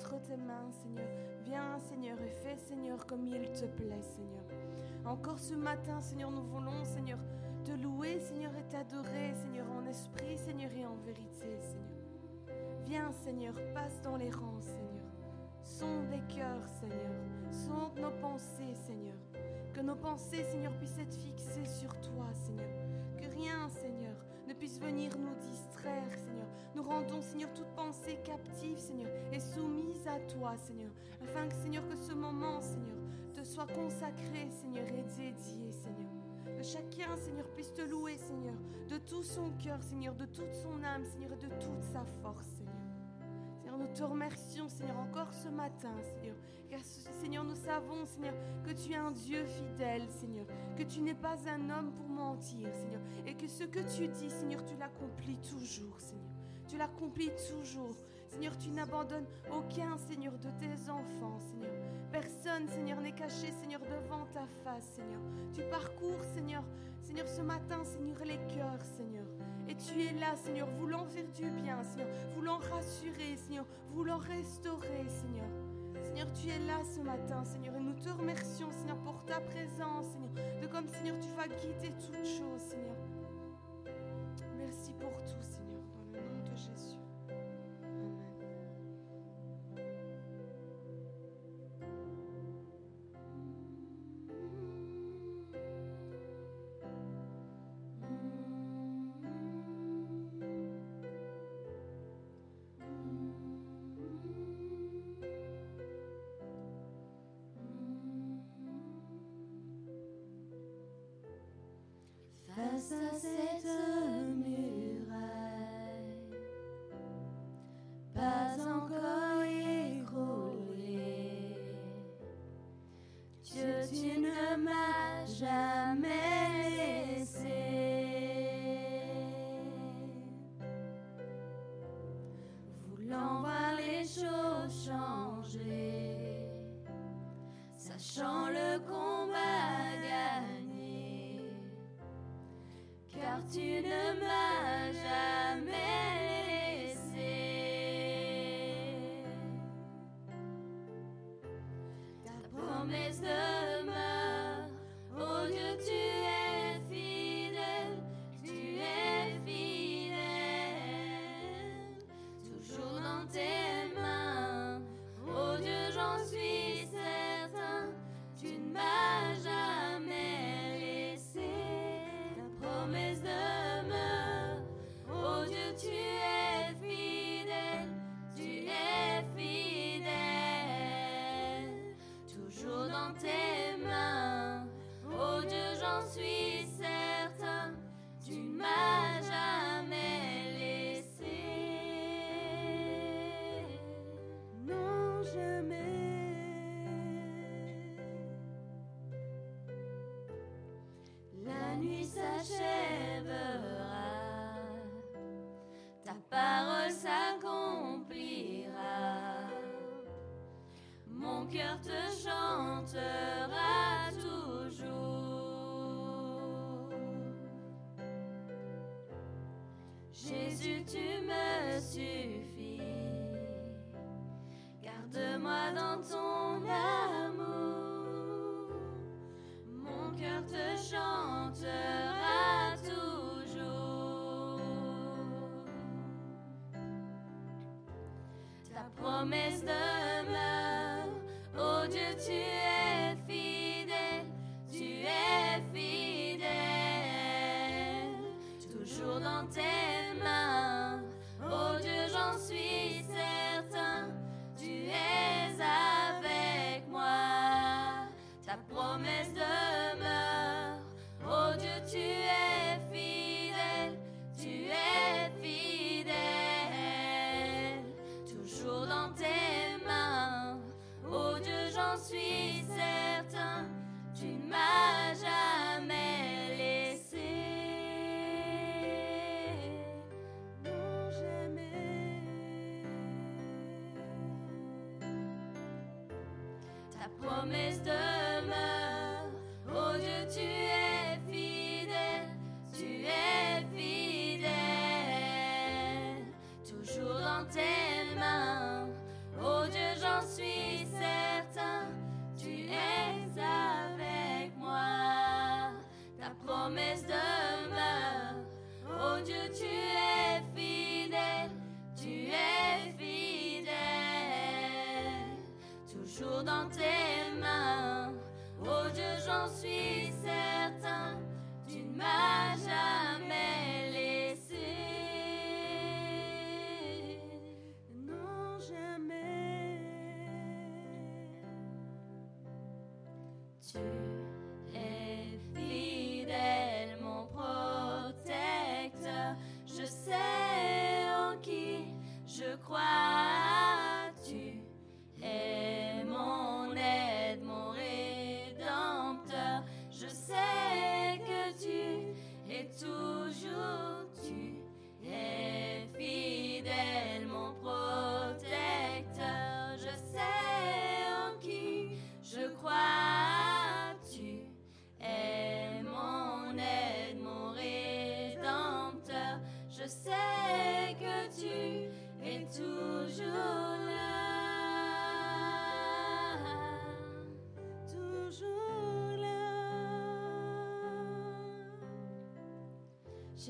entre tes mains, Seigneur. Viens, Seigneur, et fais, Seigneur, comme il te plaît, Seigneur. Encore ce matin, Seigneur, nous voulons, Seigneur, te louer, Seigneur, et t'adorer, Seigneur, en esprit, Seigneur, et en vérité, Seigneur. Viens, Seigneur, passe dans les rangs, Seigneur. Sonde les cœurs, Seigneur. Sonde nos pensées, Seigneur. Que nos pensées, Seigneur, puissent être fixées sur toi, Seigneur. Que rien, Seigneur, ne puisse venir nous distraire, Seigneur. Nous rendons, Seigneur, toute pensée captive, Seigneur, et soumise à toi, Seigneur. Afin que, Seigneur, que ce moment, Seigneur, te soit consacré, Seigneur, et dédié, Seigneur. Que chacun, Seigneur, puisse te louer, Seigneur, de tout son cœur, Seigneur, de toute son âme, Seigneur, et de toute sa force, Seigneur. Seigneur, nous te remercions, Seigneur, encore ce matin, Seigneur. Car, Seigneur, nous savons, Seigneur, que tu es un Dieu fidèle, Seigneur. Que tu n'es pas un homme pour mentir, Seigneur. Et que ce que tu dis, Seigneur, tu l'accomplis toujours, Seigneur. Tu l'accomplis toujours. Seigneur, tu n'abandonnes aucun, Seigneur, de tes enfants, Seigneur. Personne, Seigneur, n'est caché, Seigneur, devant ta face, Seigneur. Tu parcours, Seigneur, Seigneur, ce matin, Seigneur, les cœurs, Seigneur. Et tu es là, Seigneur, voulant faire du bien, Seigneur, voulant rassurer, Seigneur, voulant restaurer, Seigneur. Seigneur, tu es là ce matin, Seigneur, et nous te remercions, Seigneur, pour ta présence, Seigneur, de comme, Seigneur, tu vas guider toutes choses, Seigneur. Merci pour tout, Face à Ta promesse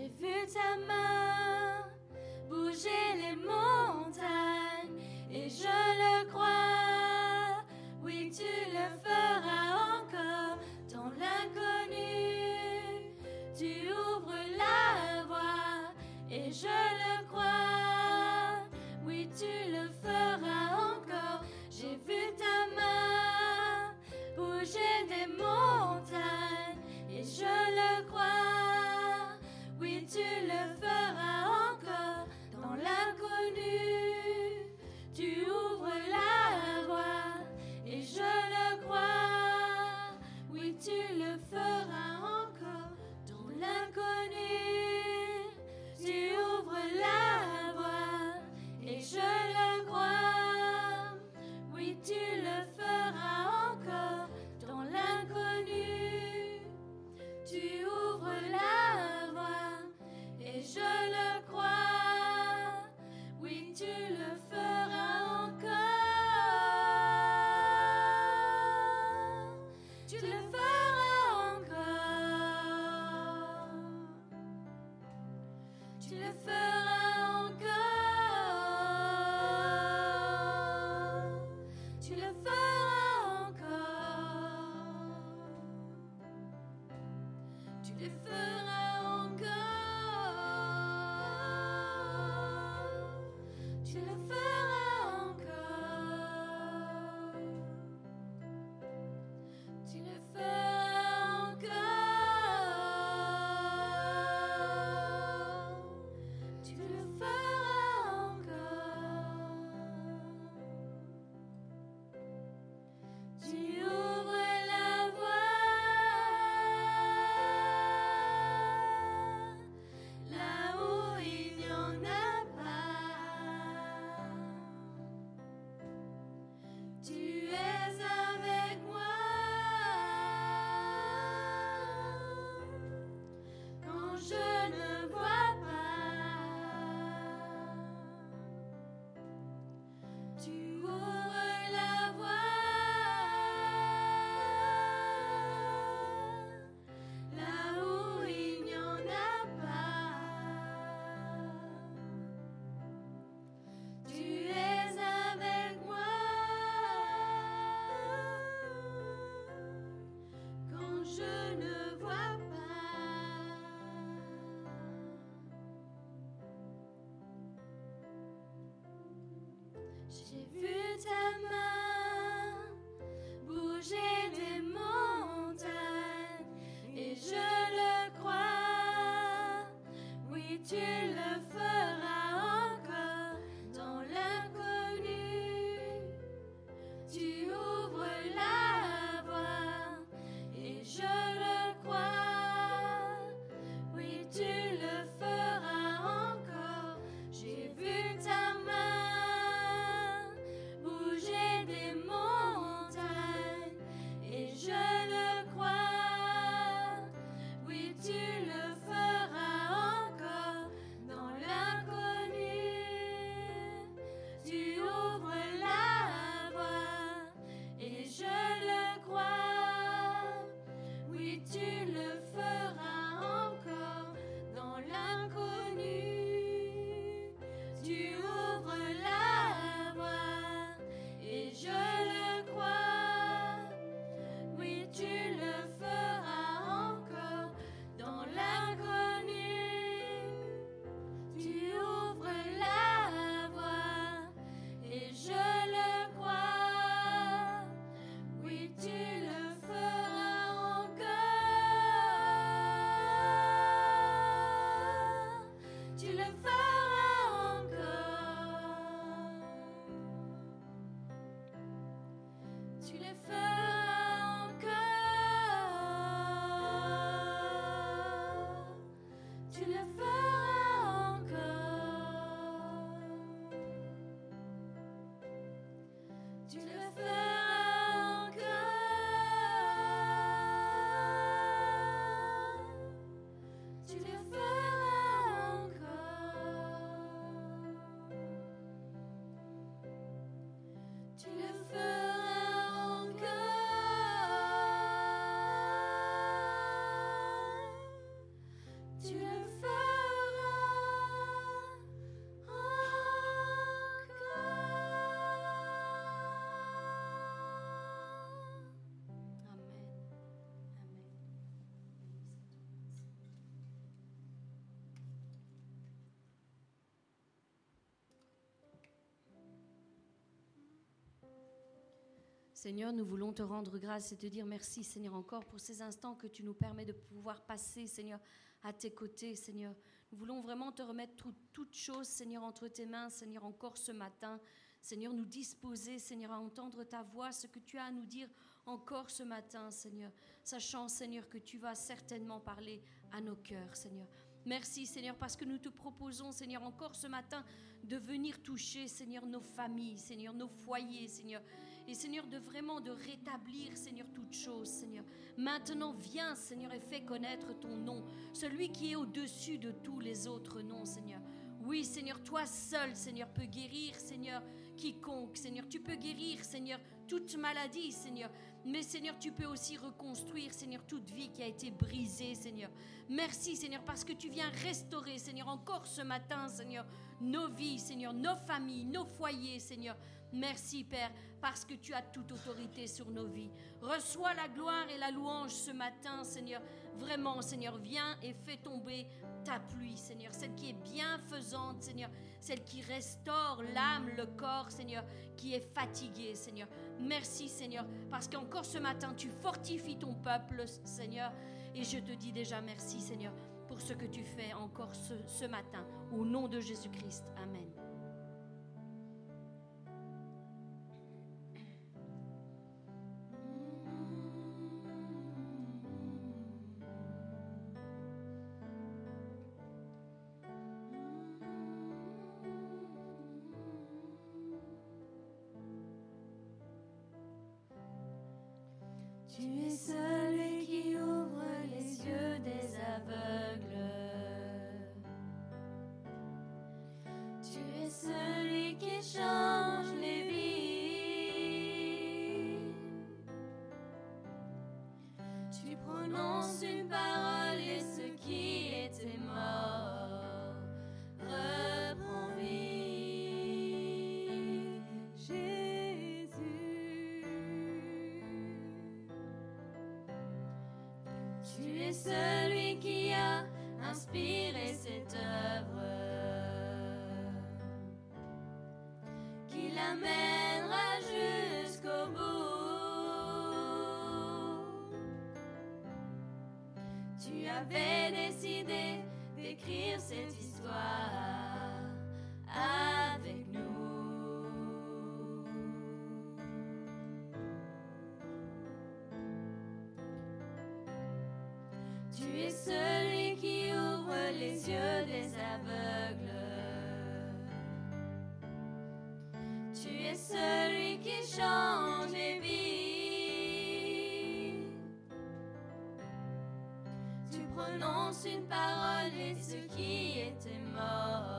J'ai vu ta main Seigneur, nous voulons te rendre grâce et te dire merci, Seigneur, encore pour ces instants que tu nous permets de pouvoir passer, Seigneur, à tes côtés, Seigneur. Nous voulons vraiment te remettre toutes choses, Seigneur, entre tes mains, Seigneur, encore ce matin. Seigneur, nous disposer, Seigneur, à entendre ta voix, ce que tu as à nous dire encore ce matin, Seigneur, sachant, Seigneur, que tu vas certainement parler à nos cœurs, Seigneur. Merci, Seigneur, parce que nous te proposons, Seigneur, encore ce matin, de venir toucher, Seigneur, nos familles, Seigneur, nos foyers, Seigneur. Seigneur, de vraiment de rétablir, Seigneur, toutes choses, Seigneur. Maintenant, viens, Seigneur, et fais connaître ton nom, celui qui est au-dessus de tous les autres noms, Seigneur. Oui, Seigneur, toi seul, Seigneur, peux guérir, Seigneur, quiconque, Seigneur. Tu peux guérir, Seigneur, toute maladie, Seigneur. Mais Seigneur, tu peux aussi reconstruire, Seigneur, toute vie qui a été brisée, Seigneur. Merci, Seigneur, parce que tu viens restaurer, Seigneur, encore ce matin, Seigneur, nos vies, Seigneur, nos familles, nos foyers, Seigneur. Merci Père, parce que tu as toute autorité sur nos vies. Reçois la gloire et la louange ce matin, Seigneur. Vraiment, Seigneur, viens et fais tomber ta pluie, Seigneur, celle qui est bienfaisante, Seigneur, celle qui restaure l'âme, le corps, Seigneur, qui est fatigué, Seigneur. Merci, Seigneur, parce qu'encore ce matin, tu fortifies ton peuple, Seigneur. Et je te dis déjà merci, Seigneur, pour ce que tu fais encore ce, matin. Au nom de Jésus-Christ. Amen. 月色。Celui qui a inspiré cette œuvre, une parole et ce qui était mort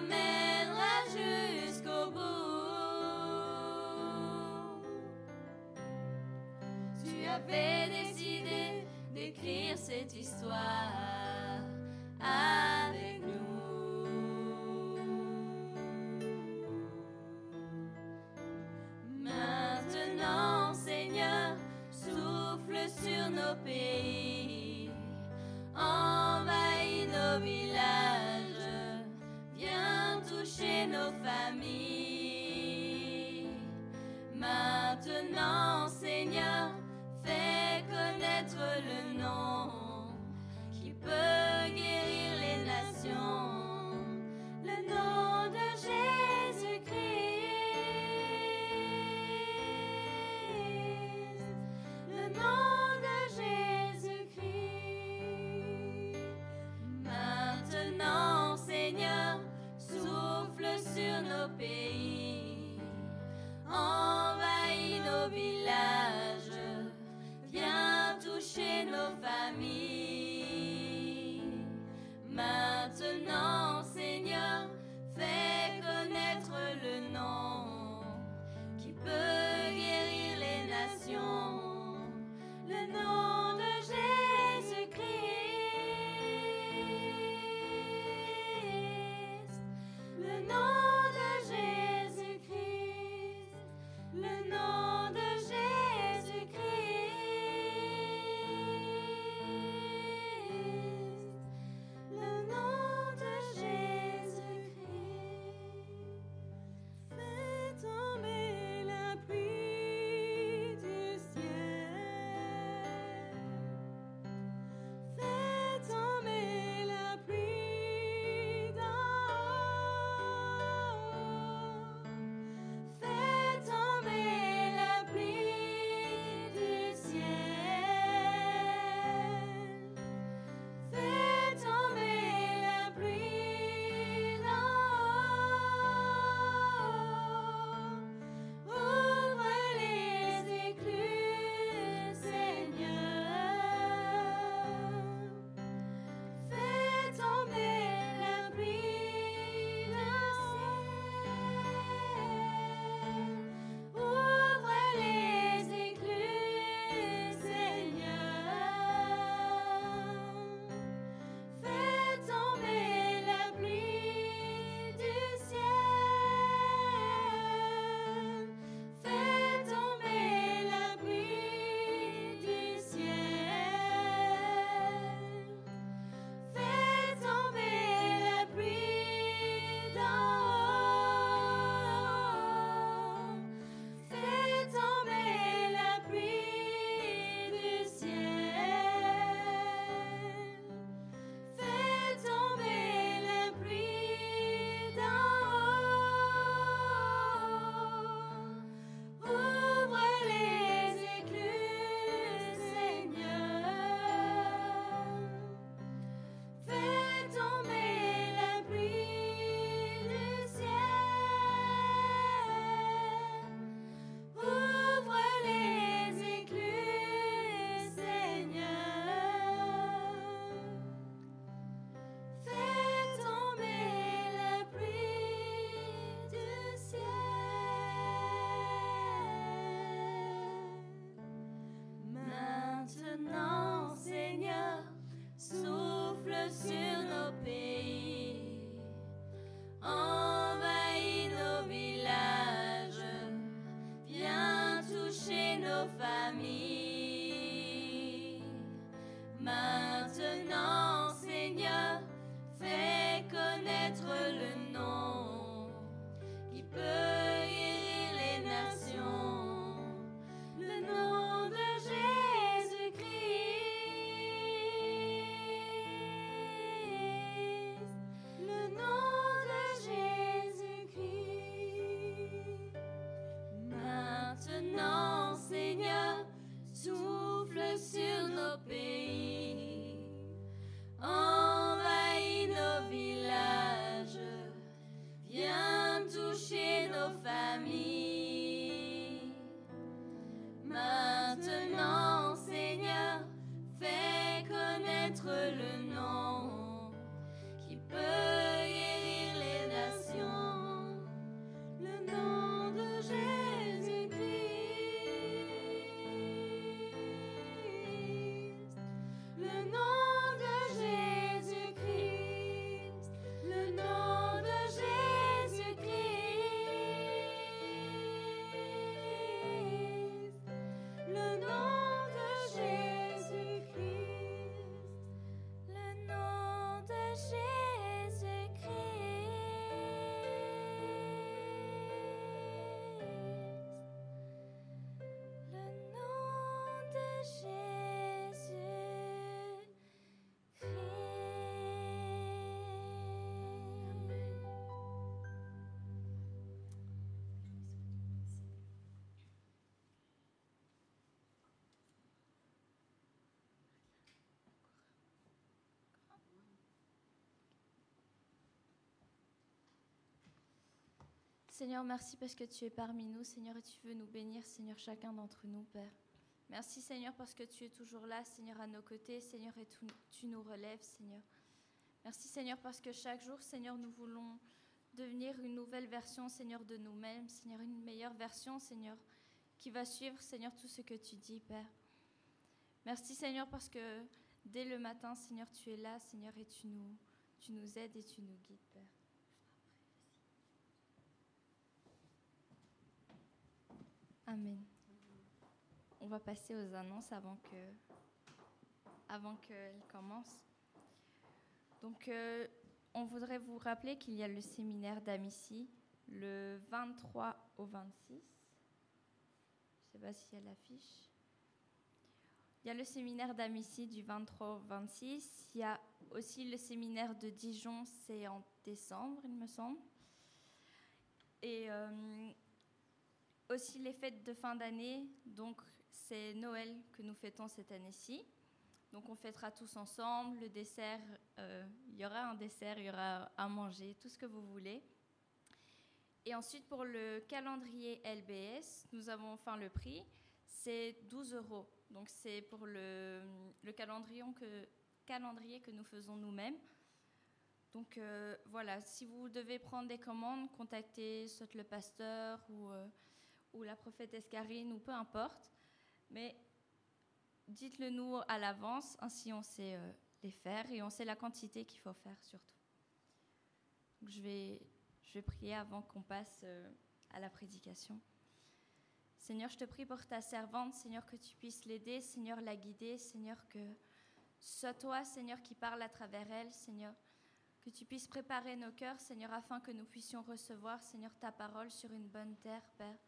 t'amènera jusqu'au bout. Tu avais décidé d'écrire cette histoire. Seigneur, merci parce que tu es parmi nous, Seigneur, et tu veux nous bénir, Seigneur, chacun d'entre nous, Père. Merci, Seigneur, parce que tu es toujours là, Seigneur, à nos côtés, Seigneur, et tu, nous relèves, Seigneur. Merci, Seigneur, parce que chaque jour, Seigneur, nous voulons devenir une nouvelle version, Seigneur, de nous-mêmes, Seigneur, une meilleure version, Seigneur, qui va suivre, Seigneur, tout ce que tu dis, Père. Merci, Seigneur, parce que dès le matin, Seigneur, tu es là, Seigneur, et tu nous, tu nous aides et tu nous guides, Père. Amen. On passer aux annonces avant que avant qu'elles commencent. Donc, euh, on voudrait vous rappeler qu'il y a le séminaire d'Amici le 23 au 26. Je ne sais pas s'il y a l'affiche. Il y a le séminaire d'Amici du 23 au 26. Il y a aussi le séminaire de Dijon, c'est en décembre, il me semble. Et euh, aussi les fêtes de fin d'année, donc c'est Noël que nous fêtons cette année-ci. Donc on fêtera tous ensemble, le dessert, euh, il y aura un dessert, il y aura à manger, tout ce que vous voulez. Et ensuite pour le calendrier LBS, nous avons enfin le prix, c'est 12 euros. Donc c'est pour le, le calendrier, que, nous faisons nous-mêmes. Donc euh, voilà, si vous devez prendre des commandes, contactez soit le pasteur ou, euh, ou la prophète Karine ou peu importe. Mais dites-le nous à l'avance, ainsi on sait euh, les faire et on sait la quantité qu'il faut faire surtout. Je, vais, je vais prier avant qu'on passe euh, à la prédication. Seigneur, je te prie pour ta servante, Seigneur, que tu puisses l'aider, Seigneur, la guider, Seigneur, que ce soit toi, Seigneur, qui parle à travers elle, Seigneur, que tu puisses préparer nos cœurs, Seigneur, afin que nous puissions recevoir, Seigneur, ta parole sur une bonne terre, Père.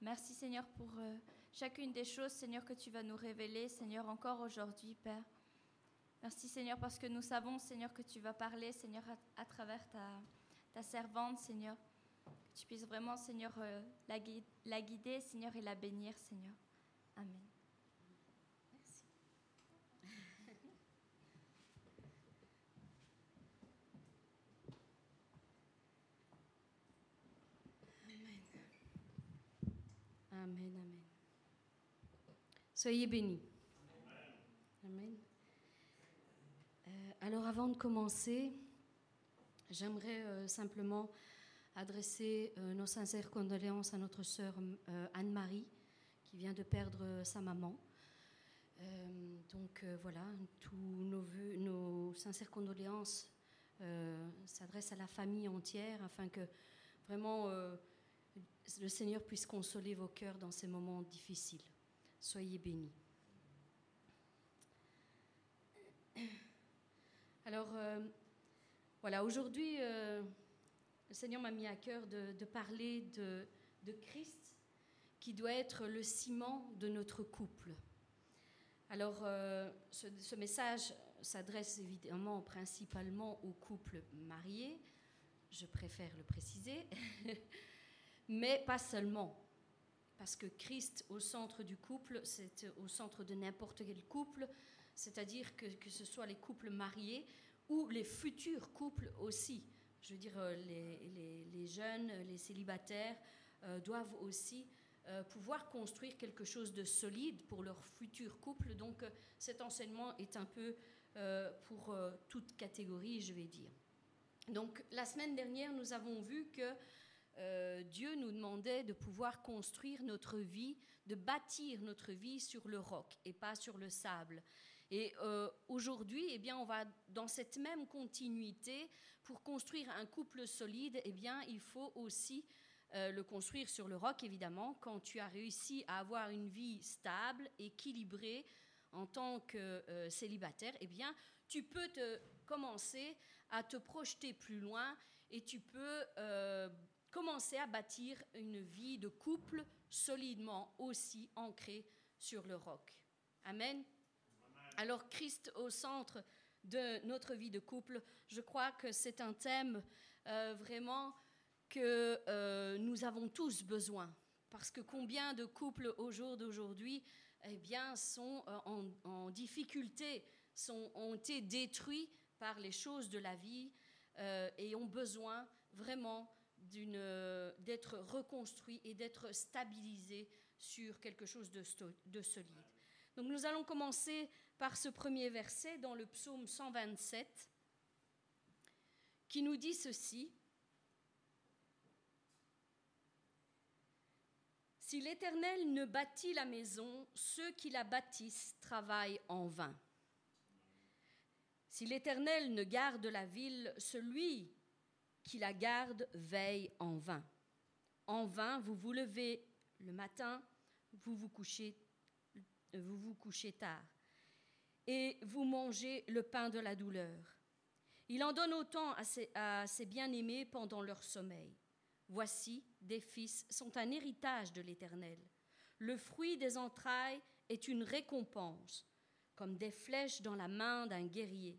Merci, Seigneur, pour... Euh, chacune des choses, Seigneur, que tu vas nous révéler, Seigneur, encore aujourd'hui, Père. Merci, Seigneur, parce que nous savons, Seigneur, que tu vas parler, Seigneur, à, travers ta, servante, Seigneur. Que tu puisses vraiment, Seigneur, euh, la, la guider, Seigneur, et la bénir, Seigneur. Amen. Merci. Amen. Amen, amen. Soyez bénis. Amen. Euh, alors avant de commencer, j'aimerais euh, simplement adresser euh, nos sincères condoléances à notre sœur Anne-Marie, qui vient de perdre sa maman. donc voilà, tous nos, nos sincères condoléances s'adressent à la famille entière afin que vraiment le Seigneur puisse consoler vos cœurs dans ces moments difficiles. Soyez bénis. Alors, euh, voilà, aujourd'hui, euh, le Seigneur m'a mis à cœur de, parler de, Christ, qui doit être le ciment de notre couple. Alors, euh, ce, ce, message s'adresse évidemment principalement aux couples mariés, je préfère le préciser, mais pas seulement parce que Christ au centre du couple, c'est au centre de n'importe quel couple, c'est-à-dire que, que ce soit les couples mariés ou les futurs couples aussi. Je veux dire, euh, les, les, jeunes, les célibataires euh, doivent aussi euh, pouvoir construire quelque chose de solide pour leur futur couple. Donc cet enseignement est un peu pour toute catégorie, je vais dire. Donc la semaine dernière, nous avons vu que euh, Dieu nous demandait de pouvoir construire notre vie, de bâtir notre vie sur le roc et pas sur le sable. Et euh, aujourd'hui, eh bien, on va dans cette même continuité. Pour construire un couple solide, eh bien, il faut aussi euh, le construire sur le roc, évidemment. Quand tu as réussi à avoir une vie stable, équilibrée en tant que célibataire, eh bien, tu peux te commencer à te projeter plus loin et tu peux commencer à bâtir une vie de couple solidement aussi ancrée sur le roc. Amen. Alors Christ au centre de notre vie de couple, je crois que c'est un thème euh, vraiment que euh, nous avons tous besoin. Parce que combien de couples au jour d'aujourd'hui eh bien, sont euh, en, en, difficulté, sont, ont été détruits par les choses de la vie et ont besoin vraiment d'être reconstruit et d'être stabilisé sur quelque chose de, de solide. Donc nous allons commencer par ce premier verset dans le psaume 127 qui nous dit ceci. Si l'Éternel ne bâtit la maison, ceux qui la bâtissent travaillent en vain. Si l'Éternel ne garde la ville, celui qui la garde veille en vain. En vain, vous vous levez le matin, vous vous couchez, vous vous couchez tard, et vous mangez le pain de la douleur. Il en donne autant à ses, ses bien-aimés pendant leur sommeil. Voici, des fils sont un héritage de l'Éternel. Le fruit des entrailles est une récompense, comme des flèches dans la main d'un guerrier.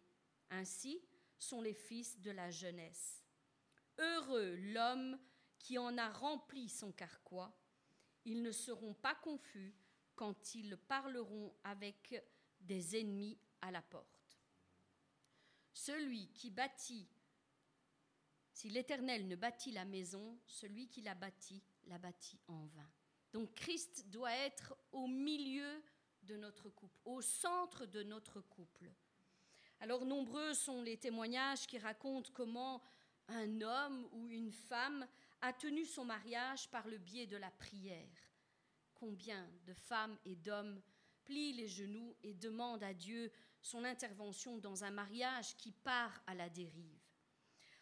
Ainsi sont les fils de la jeunesse. Heureux l'homme qui en a rempli son carquois. Ils ne seront pas confus quand ils parleront avec des ennemis à la porte. Celui qui bâtit, si l'Éternel ne bâtit la maison, celui qui la bâtit, la bâtit en vain. Donc Christ doit être au milieu de notre couple, au centre de notre couple. Alors nombreux sont les témoignages qui racontent comment un homme ou une femme a tenu son mariage par le biais de la prière. Combien de femmes et d'hommes plient les genoux et demandent à Dieu son intervention dans un mariage qui part à la dérive.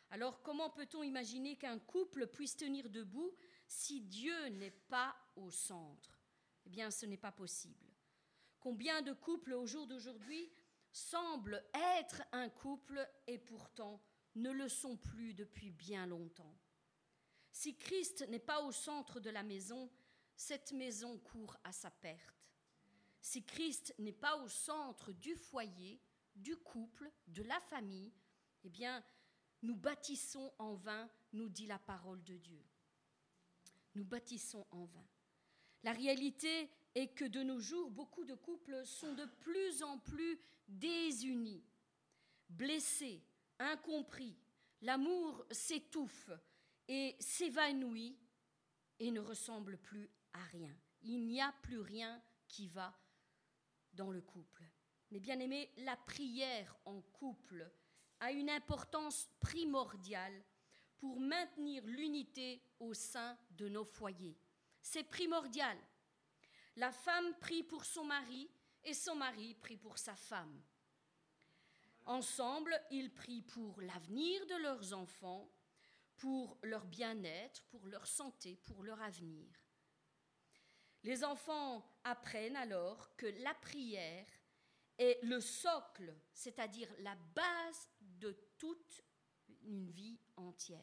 Alors comment peut-on imaginer qu'un couple puisse tenir debout si Dieu n'est pas au centre? Eh bien, ce n'est pas possible. Combien de couples au jour d'aujourd'hui semblent être un couple et pourtant ne le sont plus depuis bien longtemps Si Christ n'est pas au centre de la maison, cette maison court à sa perte. Si Christ n'est pas au centre du foyer, du couple, de la famille, eh bien, nous bâtissons en vain, nous dit la parole de Dieu. Nous bâtissons en vain. La réalité est que de nos jours, beaucoup de couples sont de plus en plus désunis, blessés, incompris. L'amour s'étouffe et s'évanouit et ne ressemble plus à rien. Il n'y a plus rien qui va dans le couple. Mais bien aimé, la prière en couple a une importance primordiale pour maintenir l'unité au sein de nos foyers. C'est primordial. La femme prie pour son mari et son mari prie pour sa femme. Ensemble, ils prient pour l'avenir de leurs enfants, pour leur bien-être, pour leur santé, pour leur avenir. Les enfants apprennent alors que la prière est le socle, c'est-à-dire la base de toute une vie entière.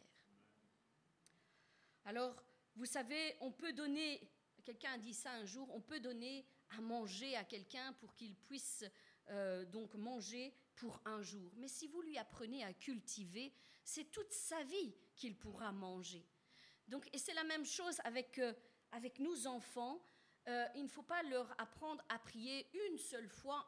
Alors, vous savez, on peut donner, quelqu'un a dit ça un jour, on peut donner à manger à quelqu'un pour qu'il puisse euh, donc manger pour un jour. Mais si vous lui apprenez à cultiver, c'est toute sa vie qu'il pourra manger. Donc, et c'est la même chose avec, euh, avec nos enfants. Euh, il ne faut pas leur apprendre à prier une seule fois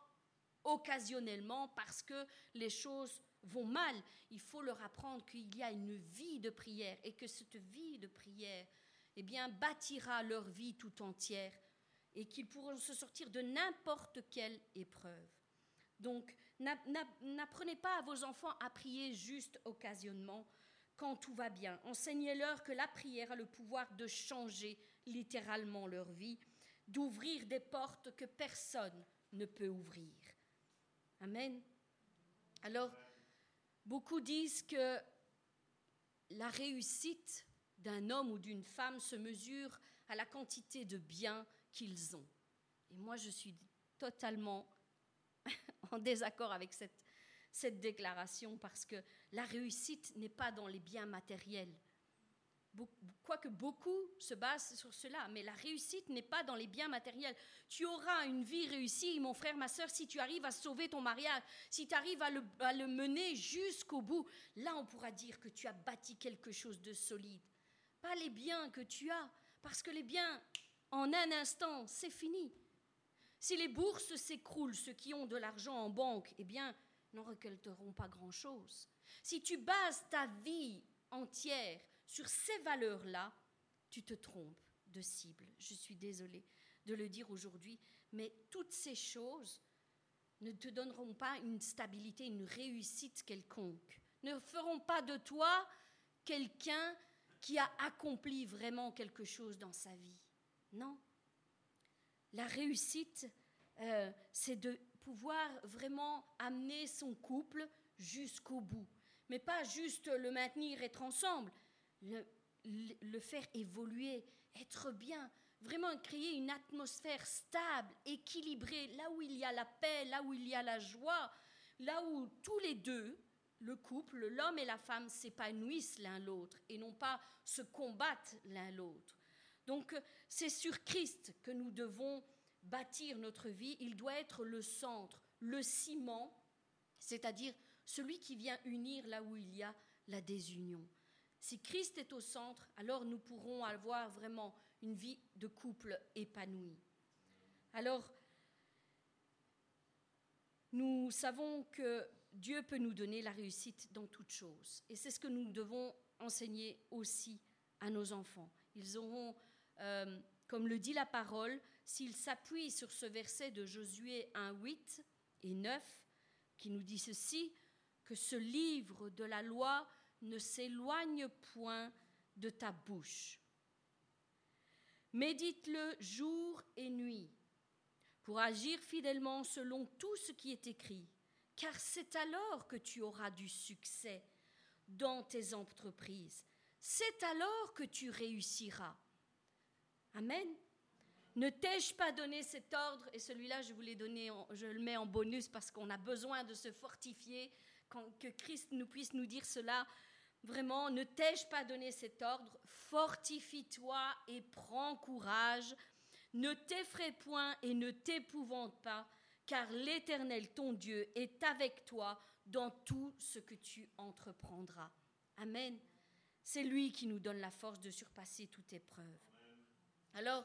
occasionnellement parce que les choses vont mal. Il faut leur apprendre qu'il y a une vie de prière et que cette vie de prière eh bien, bâtira leur vie tout entière et qu'ils pourront se sortir de n'importe quelle épreuve. Donc, n'apprenez pas à vos enfants à prier juste occasionnement quand tout va bien. Enseignez-leur que la prière a le pouvoir de changer littéralement leur vie d'ouvrir des portes que personne ne peut ouvrir. Amen. Alors, beaucoup disent que la réussite d'un homme ou d'une femme se mesure à la quantité de biens qu'ils ont. Et moi, je suis totalement en désaccord avec cette, cette déclaration parce que la réussite n'est pas dans les biens matériels quoique beaucoup se basent sur cela, mais la réussite n'est pas dans les biens matériels. Tu auras une vie réussie, mon frère, ma soeur, si tu arrives à sauver ton mariage, si tu arrives à le, à le mener jusqu'au bout. Là, on pourra dire que tu as bâti quelque chose de solide. Pas les biens que tu as, parce que les biens, en un instant, c'est fini. Si les bourses s'écroulent, ceux qui ont de l'argent en banque, eh bien, n'en récolteront pas grand-chose. Si tu bases ta vie entière sur ces valeurs-là, tu te trompes de cible. Je suis désolée de le dire aujourd'hui, mais toutes ces choses ne te donneront pas une stabilité, une réussite quelconque, ne feront pas de toi quelqu'un qui a accompli vraiment quelque chose dans sa vie. Non. La réussite, euh, c'est de pouvoir vraiment amener son couple jusqu'au bout. Mais pas juste le maintenir, être ensemble, le, le faire évoluer, être bien, vraiment créer une atmosphère stable, équilibrée, là où il y a la paix, là où il y a la joie, là où tous les deux, le couple, l'homme et la femme s'épanouissent l'un l'autre et non pas se combattent l'un l'autre. Donc c'est sur Christ que nous devons bâtir notre vie. Il doit être le centre, le ciment, c'est-à-dire celui qui vient unir là où il y a la désunion. Si Christ est au centre, alors nous pourrons avoir vraiment une vie de couple épanouie. Alors, nous savons que Dieu peut nous donner la réussite dans toutes choses. Et c'est ce que nous devons enseigner aussi à nos enfants. Ils auront, euh, comme le dit la parole, s'ils s'appuient sur ce verset de Josué 1, 8 et 9, qui nous dit ceci, que ce livre de la loi ne s'éloigne point de ta bouche. Médite-le jour et nuit pour agir fidèlement selon tout ce qui est écrit, car c'est alors que tu auras du succès dans tes entreprises. C'est alors que tu réussiras. Amen. Ne t'ai-je pas donné cet ordre? Et celui-là, je vous l'ai donné, je le mets en bonus parce qu'on a besoin de se fortifier, que Christ nous puisse nous dire cela. Vraiment, ne t'ai-je pas donné cet ordre? Fortifie-toi et prends courage. Ne t'effraie point et ne t'épouvante pas, car l'Éternel, ton Dieu, est avec toi dans tout ce que tu entreprendras. Amen. C'est lui qui nous donne la force de surpasser toute épreuve. Alors,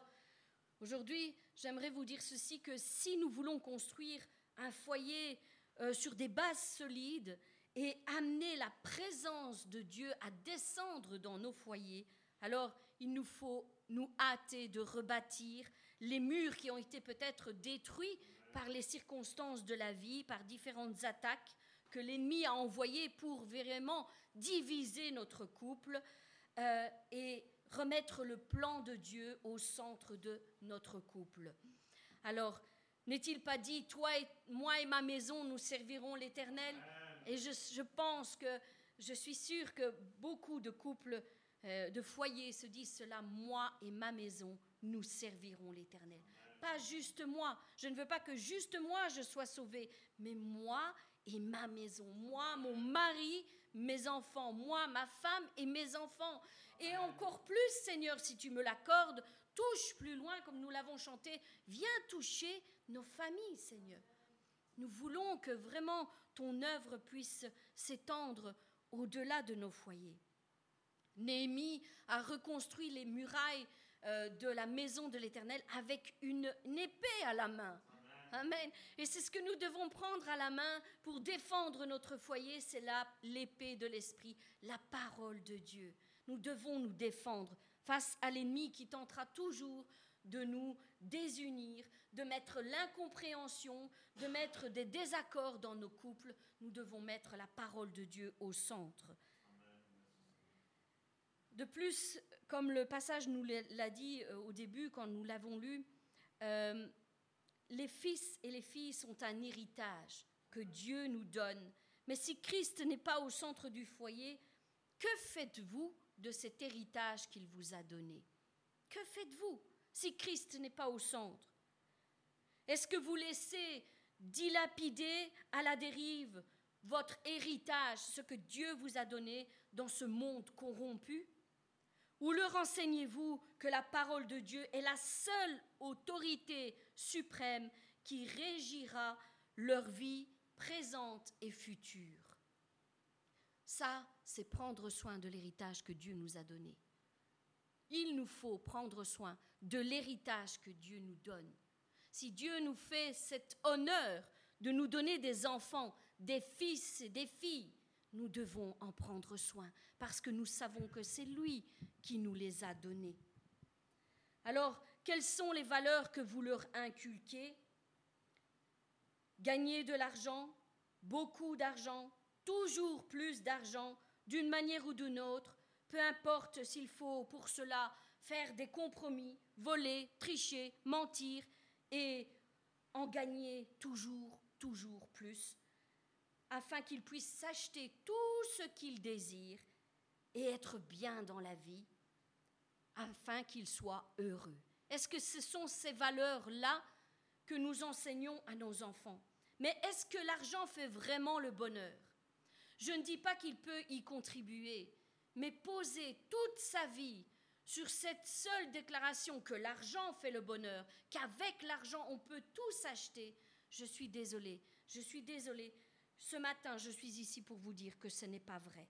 aujourd'hui, j'aimerais vous dire ceci, que si nous voulons construire un foyer euh, sur des bases solides, et amener la présence de Dieu à descendre dans nos foyers, alors il nous faut nous hâter de rebâtir les murs qui ont été peut-être détruits par les circonstances de la vie, par différentes attaques que l'ennemi a envoyées pour vraiment diviser notre couple euh, et remettre le plan de Dieu au centre de notre couple. Alors, n'est-il pas dit, toi et moi et ma maison, nous servirons l'Éternel? Et je, pense que, je suis sûre que beaucoup de couples, euh, de foyers se disent cela, moi et ma maison, nous servirons l'Éternel. Pas juste moi. Je ne veux pas que juste moi je sois sauvé, mais moi et ma maison. Moi, mon mari, mes enfants. Moi, ma femme et mes enfants. Et encore plus, Seigneur, si tu me l'accordes, touche plus loin, comme nous l'avons chanté. Viens toucher nos familles, Seigneur. Nous voulons que vraiment ton œuvre puisse s'étendre au-delà de nos foyers. Néhémie a reconstruit les murailles euh, de la maison de l'Éternel avec une, épée à la main. Amen. Et c'est ce que nous devons prendre à la main pour défendre notre foyer, c'est l'épée de l'Esprit, la parole de Dieu. Nous devons nous défendre face à l'ennemi qui tentera toujours de nous désunir, de mettre l'incompréhension, de mettre des désaccords dans nos couples, nous devons mettre la parole de Dieu au centre. De plus, comme le passage nous l'a dit euh, au début quand nous l'avons lu, euh, les fils et les filles sont un héritage que Dieu nous donne. Mais si Christ n'est pas au centre du foyer, que faites-vous de cet héritage qu'il vous a donné. Que faites-vous si Christ n'est pas au centre? Est-ce que vous laissez dilapider à la dérive votre héritage, ce que Dieu vous a donné dans ce monde corrompu? Ou leur enseignez-vous que la parole de Dieu est la seule autorité suprême qui régira leur vie présente et future? Ça, c'est prendre soin de l'héritage que Dieu nous a donné. Il nous faut prendre soin de l'héritage que Dieu nous donne. Si Dieu nous fait cet honneur de nous donner des enfants, des fils et des filles, nous devons en prendre soin parce que nous savons que c'est lui qui nous les a donnés. Alors, quelles sont les valeurs que vous leur inculquez? Gagner de l'argent, beaucoup d'argent, toujours plus d'argent, d'une manière ou d'une autre, peu importe s'il faut pour cela faire des compromis, voler, tricher, mentir et en gagner toujours, toujours plus, afin qu'ils puissent s'acheter tout ce qu'ils désirent et être bien dans la vie, afin qu'ils soient heureux. Est-ce que ce sont ces valeurs-là que nous enseignons à nos enfants? Mais est-ce que l'argent fait vraiment le bonheur? Je ne dis pas qu'il peut y contribuer, mais poser toute sa vie sur cette seule déclaration que l'argent fait le bonheur, qu'avec l'argent on peut tout s'acheter, je suis désolée, je suis désolée. Ce matin, je suis ici pour vous dire que ce n'est pas vrai.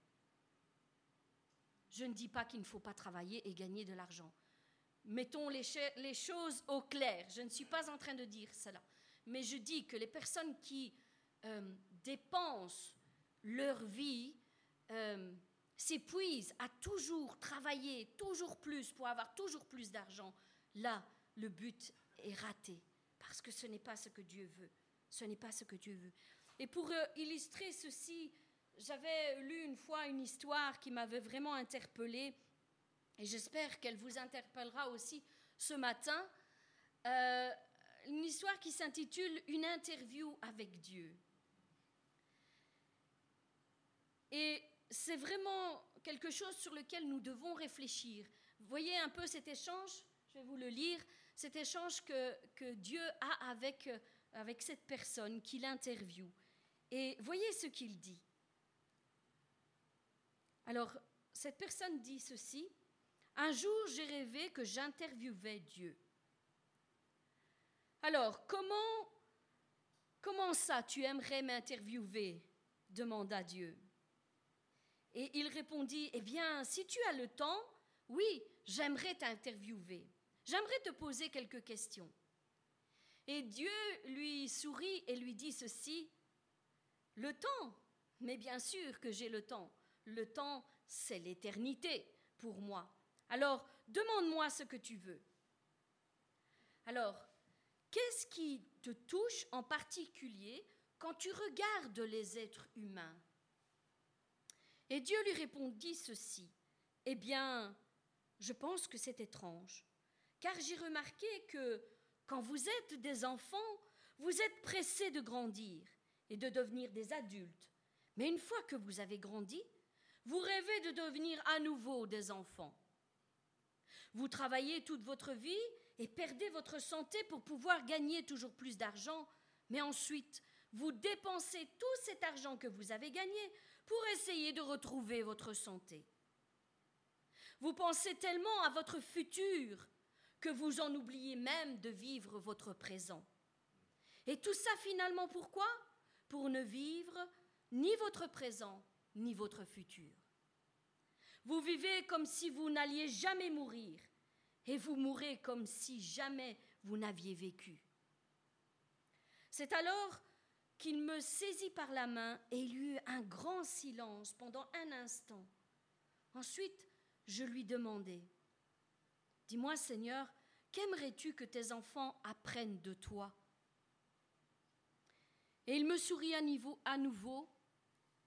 Je ne dis pas qu'il ne faut pas travailler et gagner de l'argent. Mettons les, choses au clair. Je ne suis pas en train de dire cela. Mais je dis que les personnes qui euh, dépensent leur vie euh, s'épuisent à toujours travailler, toujours plus, pour avoir toujours plus d'argent, là, le but est raté. Parce que ce n'est pas ce que Dieu veut. Ce n'est pas ce que Dieu veut. Et pour euh, illustrer ceci, j'avais lu une fois une histoire qui m'avait vraiment interpellée, et j'espère qu'elle vous interpellera aussi ce matin. Euh, une histoire qui s'intitule Une interview avec Dieu. Et c'est vraiment quelque chose sur lequel nous devons réfléchir. Voyez un peu cet échange, je vais vous le lire, cet échange que, Dieu a avec, avec cette personne qu'il interviewe. Et voyez ce qu'il dit. Alors, cette personne dit ceci. Un jour, j'ai rêvé que j'interviewais Dieu. Alors, comment, comment ça tu aimerais m'interviewer demanda Dieu. Et il répondit, Eh bien, si tu as le temps, oui, j'aimerais t'interviewer. J'aimerais te poser quelques questions. Et Dieu lui sourit et lui dit ceci, Le temps, mais bien sûr que j'ai le temps. Le temps, c'est l'éternité pour moi. Alors, demande-moi ce que tu veux. Alors, qu'est-ce qui te touche en particulier quand tu regardes les êtres humains? Et Dieu lui répondit ceci. Eh bien, je pense que c'est étrange, car j'ai remarqué que quand vous êtes des enfants, vous êtes pressés de grandir et de devenir des adultes. Mais une fois que vous avez grandi, vous rêvez de devenir à nouveau des enfants. Vous travaillez toute votre vie et perdez votre santé pour pouvoir gagner toujours plus d'argent, mais ensuite, vous dépensez tout cet argent que vous avez gagné pour essayer de retrouver votre santé. Vous pensez tellement à votre futur que vous en oubliez même de vivre votre présent. Et tout ça finalement pourquoi? Pour ne vivre ni votre présent ni votre futur. Vous vivez comme si vous n'alliez jamais mourir et vous mourrez comme si jamais vous n'aviez vécu. C'est alors qu'il me saisit par la main et il y eut un grand silence pendant un instant. Ensuite, je lui demandai, Dis-moi Seigneur, qu'aimerais-tu que tes enfants apprennent de toi? Et il me sourit à, à nouveau,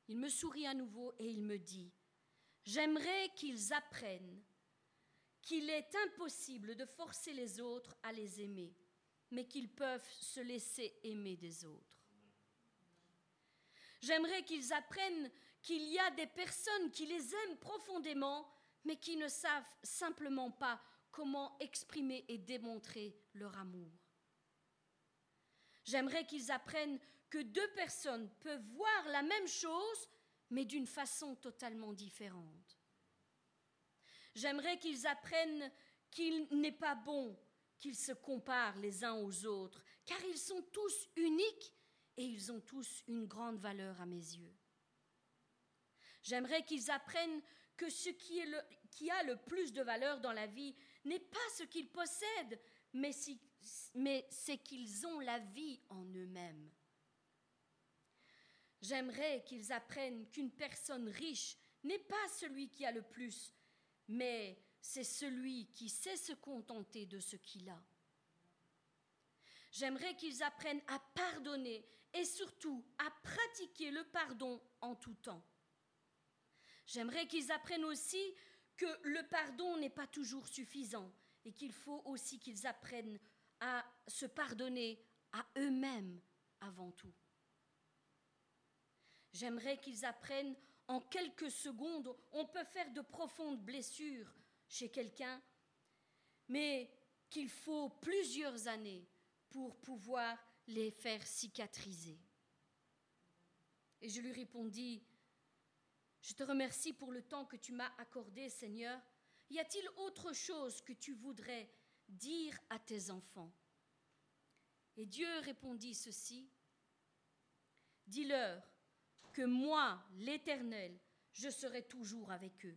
il me sourit à nouveau et il me dit, J'aimerais qu'ils apprennent qu'il est impossible de forcer les autres à les aimer, mais qu'ils peuvent se laisser aimer des autres. J'aimerais qu'ils apprennent qu'il y a des personnes qui les aiment profondément, mais qui ne savent simplement pas comment exprimer et démontrer leur amour. J'aimerais qu'ils apprennent que deux personnes peuvent voir la même chose, mais d'une façon totalement différente. J'aimerais qu'ils apprennent qu'il n'est pas bon qu'ils se comparent les uns aux autres, car ils sont tous uniques et ils ont tous une grande valeur à mes yeux. J'aimerais qu'ils apprennent que ce qui, a le plus de valeur dans la vie n'est pas ce qu'ils possèdent, mais, mais c'est qu'ils ont la vie en eux-mêmes. J'aimerais qu'ils apprennent qu'une personne riche n'est pas celui qui a le plus, mais c'est celui qui sait se contenter de ce qu'il a. J'aimerais qu'ils apprennent à pardonner et surtout à pratiquer le pardon en tout temps. J'aimerais qu'ils apprennent aussi que le pardon n'est pas toujours suffisant et qu'il faut aussi qu'ils apprennent à se pardonner à eux-mêmes avant tout. J'aimerais qu'ils apprennent en quelques secondes, on peut faire de profondes blessures chez quelqu'un, mais qu'il faut plusieurs années pour pouvoir les faire cicatriser. Et je lui répondis, je te remercie pour le temps que tu m'as accordé, Seigneur. Y a-t-il autre chose que tu voudrais dire à tes enfants? Et Dieu répondit ceci, Dis-leur que moi, l'Éternel, je serai toujours avec eux,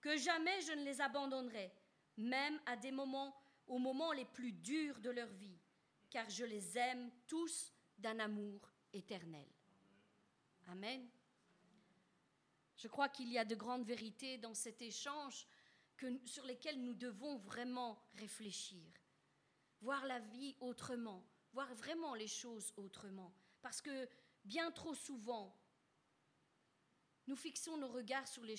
que jamais je ne les abandonnerai, même à des moments, aux moments les plus durs de leur vie, car je les aime tous d'un amour éternel. Amen. Je crois qu'il y a de grandes vérités dans cet échange sur lesquelles nous devons vraiment réfléchir, voir la vie autrement, voir vraiment les choses autrement. Parce que bien trop souvent, nous fixons nos regards sur les,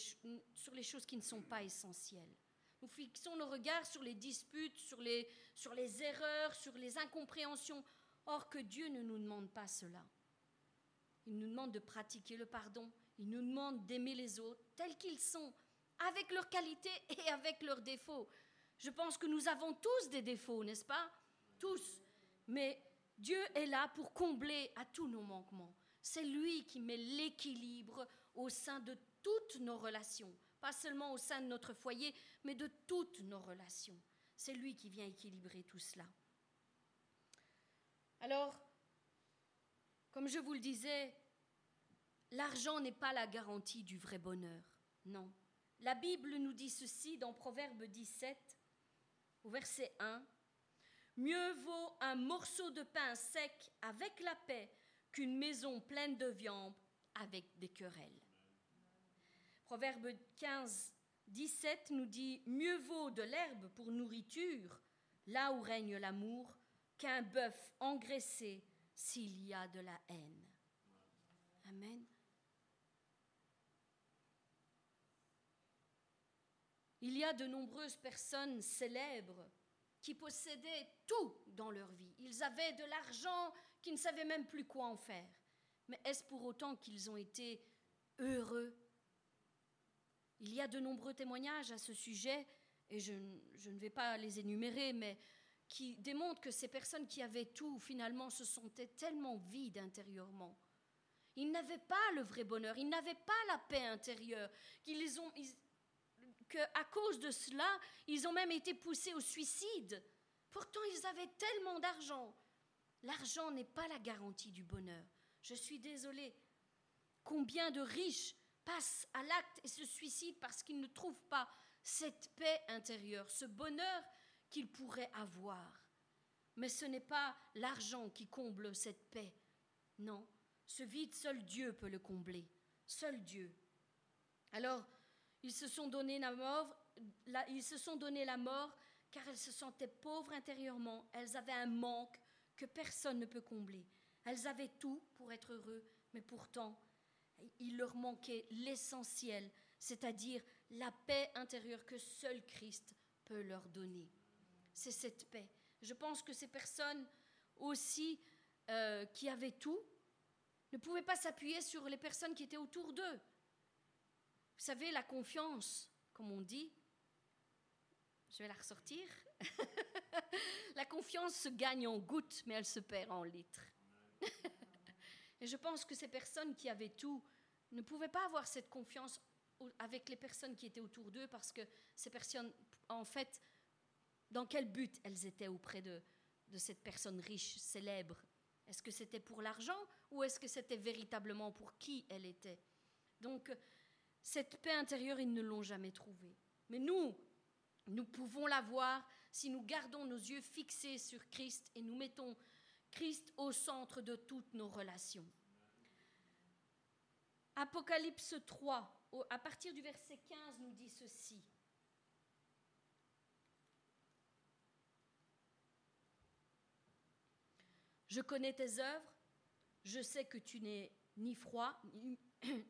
choses qui ne sont pas essentielles. Nous fixons nos regards sur les disputes, sur les, sur les erreurs, sur les incompréhensions. Or que Dieu ne nous demande pas cela. Il nous demande de pratiquer le pardon. Il nous demande d'aimer les autres tels qu'ils sont, avec leurs qualités et avec leurs défauts. Je pense que nous avons tous des défauts, n'est-ce pas? Tous. Mais Dieu est là pour combler à tous nos manquements. C'est lui qui met l'équilibre au sein de toutes nos relations pas seulement au sein de notre foyer, mais de toutes nos relations. C'est lui qui vient équilibrer tout cela. Alors, comme je vous le disais, l'argent n'est pas la garantie du vrai bonheur. Non. La Bible nous dit ceci dans Proverbe 17, au verset 1. Mieux vaut un morceau de pain sec avec la paix qu'une maison pleine de viande avec des querelles. Proverbe 15, 17 nous dit Mieux vaut de l'herbe pour nourriture, là où règne l'amour, qu'un bœuf engraissé s'il y a de la haine. Amen. Il y a de nombreuses personnes célèbres qui possédaient tout dans leur vie. Ils avaient de l'argent qui ne savaient même plus quoi en faire. Mais est-ce pour autant qu'ils ont été heureux il y a de nombreux témoignages à ce sujet, et je, ne vais pas les énumérer, mais qui démontrent que ces personnes qui avaient tout, finalement, se sentaient tellement vides intérieurement. Ils n'avaient pas le vrai bonheur, ils n'avaient pas la paix intérieure, qu'ils ont, qu'à cause de cela, ils ont même été poussés au suicide. Pourtant, ils avaient tellement d'argent. L'argent n'est pas la garantie du bonheur. Je suis désolée. Combien de riches passent à l'acte et se suicident parce qu'ils ne trouvent pas cette paix intérieure, ce bonheur qu'ils pourraient avoir. Mais ce n'est pas l'argent qui comble cette paix. Non, ce vide, seul Dieu peut le combler. Seul Dieu. Alors, ils se sont donné la mort, ils se sont la mort car elles se sentaient pauvres intérieurement. Elles avaient un manque que personne ne peut combler. Elles avaient tout pour être heureux, mais pourtant, il leur manquait l'essentiel, c'est-à-dire la paix intérieure que seul Christ peut leur donner. C'est cette paix. Je pense que ces personnes aussi euh, qui avaient tout ne pouvaient pas s'appuyer sur les personnes qui étaient autour d'eux. Vous savez, la confiance, comme on dit, je vais la ressortir, la confiance se gagne en gouttes, mais elle se perd en litres. Et je pense que ces personnes qui avaient tout ne pouvaient pas avoir cette confiance avec les personnes qui étaient autour d'eux parce que ces personnes, en fait, dans quel but elles étaient auprès de, cette personne riche, célèbre? Est-ce que c'était pour l'argent ou est-ce que c'était véritablement pour qui elle était? Donc, cette paix intérieure, ils ne l'ont jamais trouvée. Mais nous, nous pouvons l'avoir si nous gardons nos yeux fixés sur Christ et nous mettons Christ au centre de toutes nos relations. Apocalypse 3, à partir du verset 15, nous dit ceci. Je connais tes œuvres, je sais que tu n'es ni froid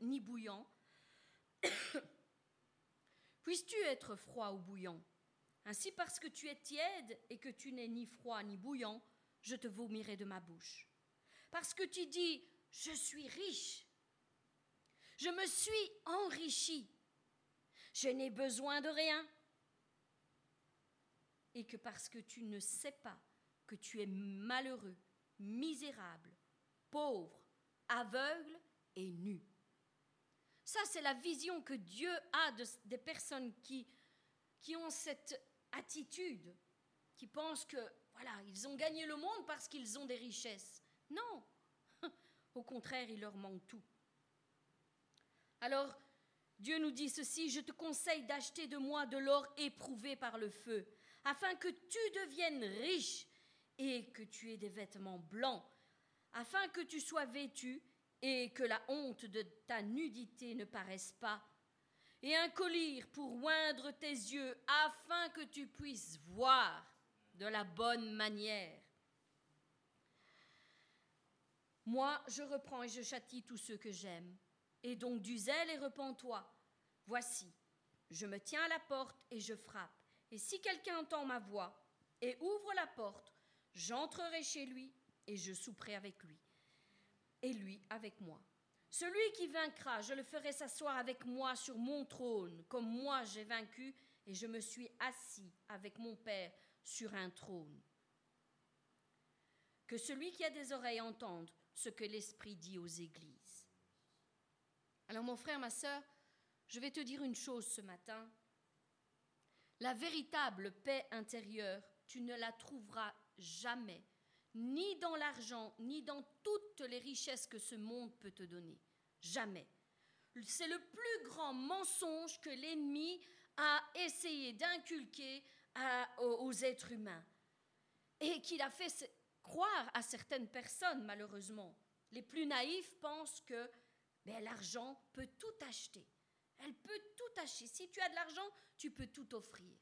ni, bouillant. Puisses-tu être froid ou bouillant? Ainsi parce que tu es tiède et que tu n'es ni froid ni bouillant, je te vomirai de ma bouche. Parce que tu dis, je suis riche, je me suis enrichi, je n'ai besoin de rien. Et que parce que tu ne sais pas que tu es malheureux, misérable, pauvre, aveugle et nu. Ça, c'est la vision que Dieu a des personnes qui, qui ont cette attitude, qui pensent que, ils ont gagné le monde parce qu'ils ont des richesses. Non, au contraire, il leur manque tout. Alors, Dieu nous dit ceci, je te conseille d'acheter de moi de l'or éprouvé par le feu, afin que tu deviennes riche et que tu aies des vêtements blancs, afin que tu sois vêtu et que la honte de ta nudité ne paraisse pas, et un collier pour oindre tes yeux, afin que tu puisses voir de la bonne manière. Moi, je reprends et je châtie tous ceux que j'aime. Et donc du zèle et repens-toi. Voici, je me tiens à la porte et je frappe. Et si quelqu'un entend ma voix et ouvre la porte, J'entrerai chez lui et je souperai avec lui, et lui avec moi. Celui qui vaincra, je le ferai s'asseoir avec moi sur mon trône, comme moi j'ai vaincu et je me suis assis avec mon Père sur un trône. Que celui qui a des oreilles entende ce que l'Esprit dit aux églises. Alors mon frère, ma sœur, je vais te dire une chose ce matin. La véritable paix intérieure, tu ne la trouveras jamais, ni dans l'argent, ni dans toutes les richesses que ce monde peut te donner. Jamais. C'est le plus grand mensonge que l'ennemi a essayé d'inculquer aux, êtres humains et qu'il a fait croire à certaines personnes, malheureusement. Les plus naïfs pensent que ben, l'argent peut tout acheter. Elle peut tout acheter. Si tu as de l'argent, tu peux tout offrir.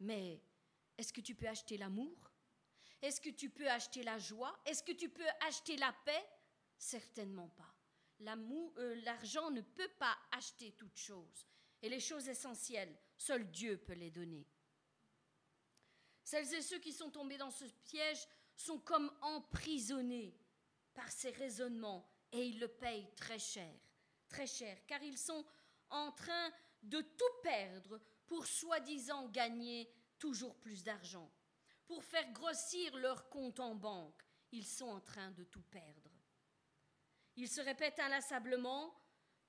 Mais est-ce que tu peux acheter l'amour? Est-ce que tu peux acheter la joie? Est-ce que tu peux acheter la paix? Certainement pas. Euh, l'argent ne peut pas acheter toutes choses. Et les choses essentielles, seul Dieu peut les donner. Celles et ceux qui sont tombés dans ce piège sont comme emprisonnés par ces raisonnements et ils le payent très cher, très cher, car ils sont en train de tout perdre pour soi-disant gagner toujours plus d'argent. Pour faire grossir leur compte en banque, ils sont en train de tout perdre. Ils se répètent inlassablement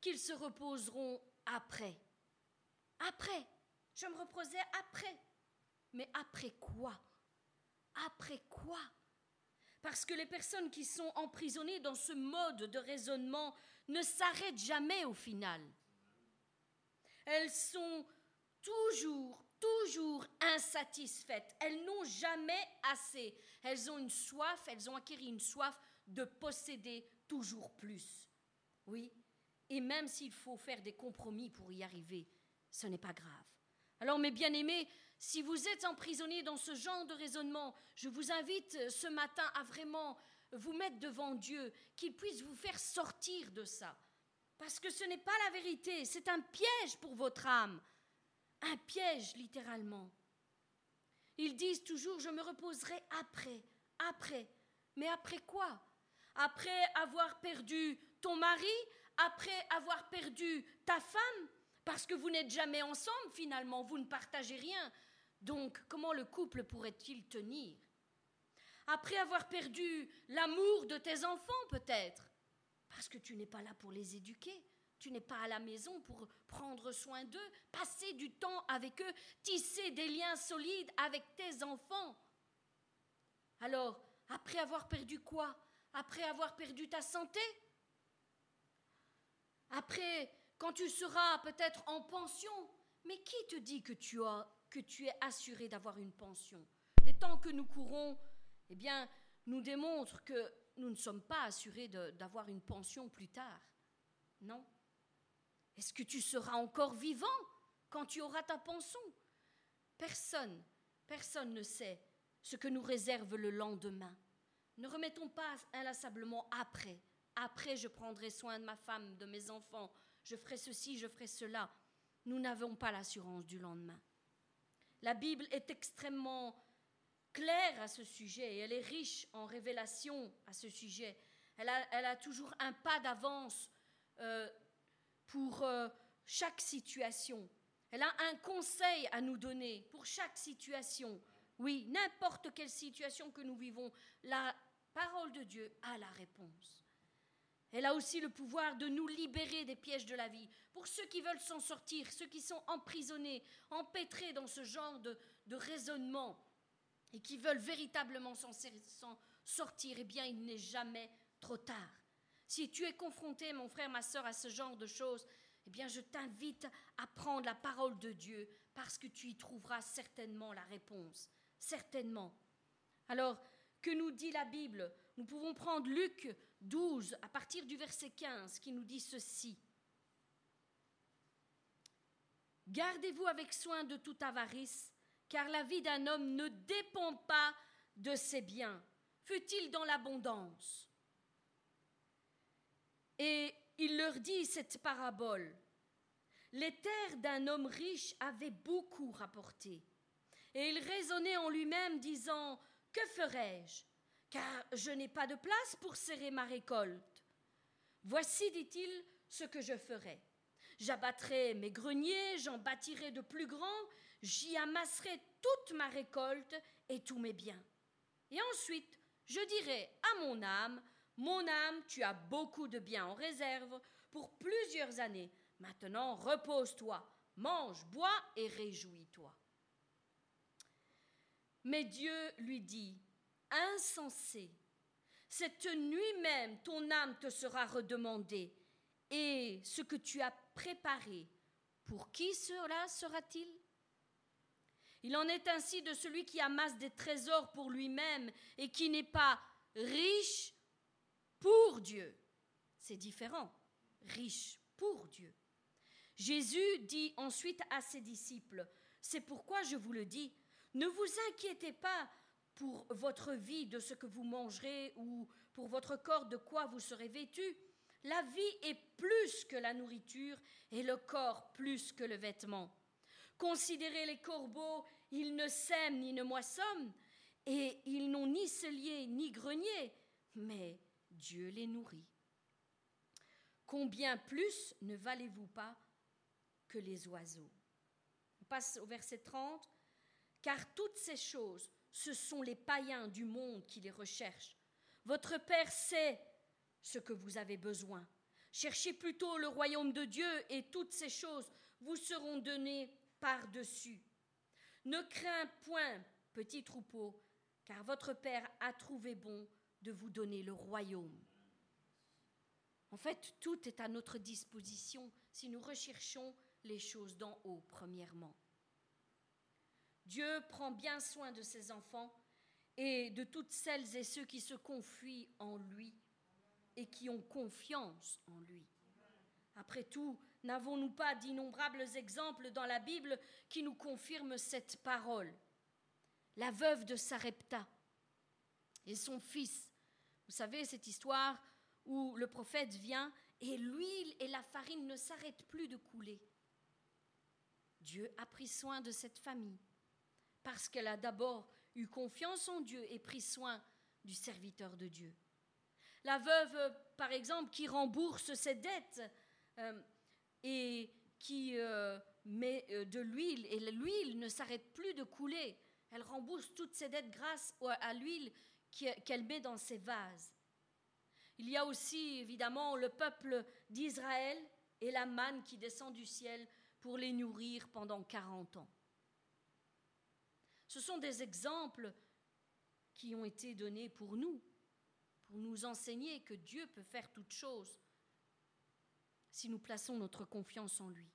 qu'ils se reposeront après. Après. Je me reposais après. Mais après quoi? Après quoi? Parce que les personnes qui sont emprisonnées dans ce mode de raisonnement ne s'arrêtent jamais au final. Elles sont toujours toujours insatisfaites. Elles n'ont jamais assez. Elles ont une soif, elles ont acquis une soif de posséder toujours plus. Oui, et même s'il faut faire des compromis pour y arriver, ce n'est pas grave. Alors mes bien-aimés, si vous êtes emprisonnés dans ce genre de raisonnement, je vous invite ce matin à vraiment vous mettre devant Dieu, qu'il puisse vous faire sortir de ça. Parce que ce n'est pas la vérité, c'est un piège pour votre âme un piège littéralement. Ils disent toujours, je me reposerai après, après. Mais après quoi? Après avoir perdu ton mari Après avoir perdu ta femme Parce que vous n'êtes jamais ensemble finalement, vous ne partagez rien. Donc comment le couple pourrait-il tenir? Après avoir perdu l'amour de tes enfants peut-être? Parce que tu n'es pas là pour les éduquer. Tu n'es pas à la maison pour prendre soin d'eux, passer du temps avec eux, tisser des liens solides avec tes enfants. Alors, après avoir perdu quoi? Après avoir perdu ta santé? Après, quand tu seras peut-être en pension Mais qui te dit que tu, as, que tu es assuré d'avoir une pension? Les temps que nous courons, eh bien, nous démontrent que nous ne sommes pas assurés d'avoir une pension plus tard. Non. Est-ce que tu seras encore vivant quand tu auras ta pension? Personne, personne ne sait ce que nous réserve le lendemain. Ne remettons pas inlassablement après. Après, je prendrai soin de ma femme, de mes enfants, je ferai ceci, je ferai cela. Nous n'avons pas l'assurance du lendemain. La Bible est extrêmement claire à ce sujet et elle est riche en révélations à ce sujet. Elle a, toujours un pas d'avance euh, pour euh, chaque situation. Elle a un conseil à nous donner pour chaque situation. Oui, n'importe quelle situation que nous vivons, la parole de Dieu a la réponse. Elle a aussi le pouvoir de nous libérer des pièges de la vie. Pour ceux qui veulent s'en sortir, ceux qui sont emprisonnés, empêtrés dans ce genre de, raisonnement et qui veulent véritablement s'en sortir, eh bien, il n'est jamais trop tard. Si tu es confronté, mon frère, ma soeur, à ce genre de choses, eh bien, je t'invite à prendre la parole de Dieu parce que tu y trouveras certainement la réponse. Certainement. Alors, que nous dit la Bible? Nous pouvons prendre Luc 12 à partir du verset 15 qui nous dit ceci. Gardez-vous avec soin de toute avarice, car la vie d'un homme ne dépend pas de ses biens, fut-il dans l'abondance? Et il leur dit cette parabole. Les terres d'un homme riche avaient beaucoup rapporté. Et il raisonnait en lui-même, disant, Que ferai-je? Car je n'ai pas de place pour serrer ma récolte. Voici, dit-il, ce que je ferai. J'abattrai mes greniers, j'en bâtirai de plus grands, j'y amasserai toute ma récolte et tous mes biens. Et ensuite, je dirai à mon âme, mon âme, tu as beaucoup de biens en réserve pour plusieurs années. Maintenant, repose-toi, mange, bois et réjouis-toi. Mais Dieu lui dit, Insensé, cette nuit même ton âme te sera redemandée, et ce que tu as préparé, pour qui cela sera-t-il? Il en est ainsi de celui qui amasse des trésors pour lui-même et qui n'est pas riche pour Dieu. C'est différent. Riche pour Dieu. Jésus dit ensuite à ses disciples, C'est pourquoi je vous le dis, ne vous inquiétez pas pour votre vie de ce que vous mangerez ou pour votre corps de quoi vous serez vêtu. La vie est plus que la nourriture et le corps plus que le vêtement. Considérez les corbeaux, ils ne sèment ni ne moissonnent, et ils n'ont ni cellier ni grenier, mais Dieu les nourrit. Combien plus ne valez-vous pas que les oiseaux? On passe au verset 30. Car toutes ces choses, ce sont les païens du monde qui les recherchent. Votre Père sait ce que vous avez besoin. Cherchez plutôt le royaume de Dieu et toutes ces choses vous seront données par-dessus. Ne crains point, petit troupeau, car votre Père a trouvé bon de vous donner le royaume. En fait, tout est à notre disposition si nous recherchons les choses d'en haut, premièrement. Dieu prend bien soin de ses enfants et de toutes celles et ceux qui se confient en lui et qui ont confiance en lui. Après tout, n'avons-nous pas d'innombrables exemples dans la Bible qui nous confirment cette parole? La veuve de Sarepta et son fils vous savez, cette histoire où le prophète vient et l'huile et la farine ne s'arrêtent plus de couler. Dieu a pris soin de cette famille parce qu'elle a d'abord eu confiance en Dieu et pris soin du serviteur de Dieu. La veuve, par exemple, qui rembourse ses dettes euh, et qui euh, met euh, de l'huile, et l'huile ne s'arrête plus de couler. Elle rembourse toutes ses dettes grâce à l'huile qu'elle met dans ses vases. Il y a aussi évidemment le peuple d'Israël et la manne qui descend du ciel pour les nourrir pendant 40 ans. Ce sont des exemples qui ont été donnés pour nous, pour nous enseigner que Dieu peut faire toutes choses si nous plaçons notre confiance en lui.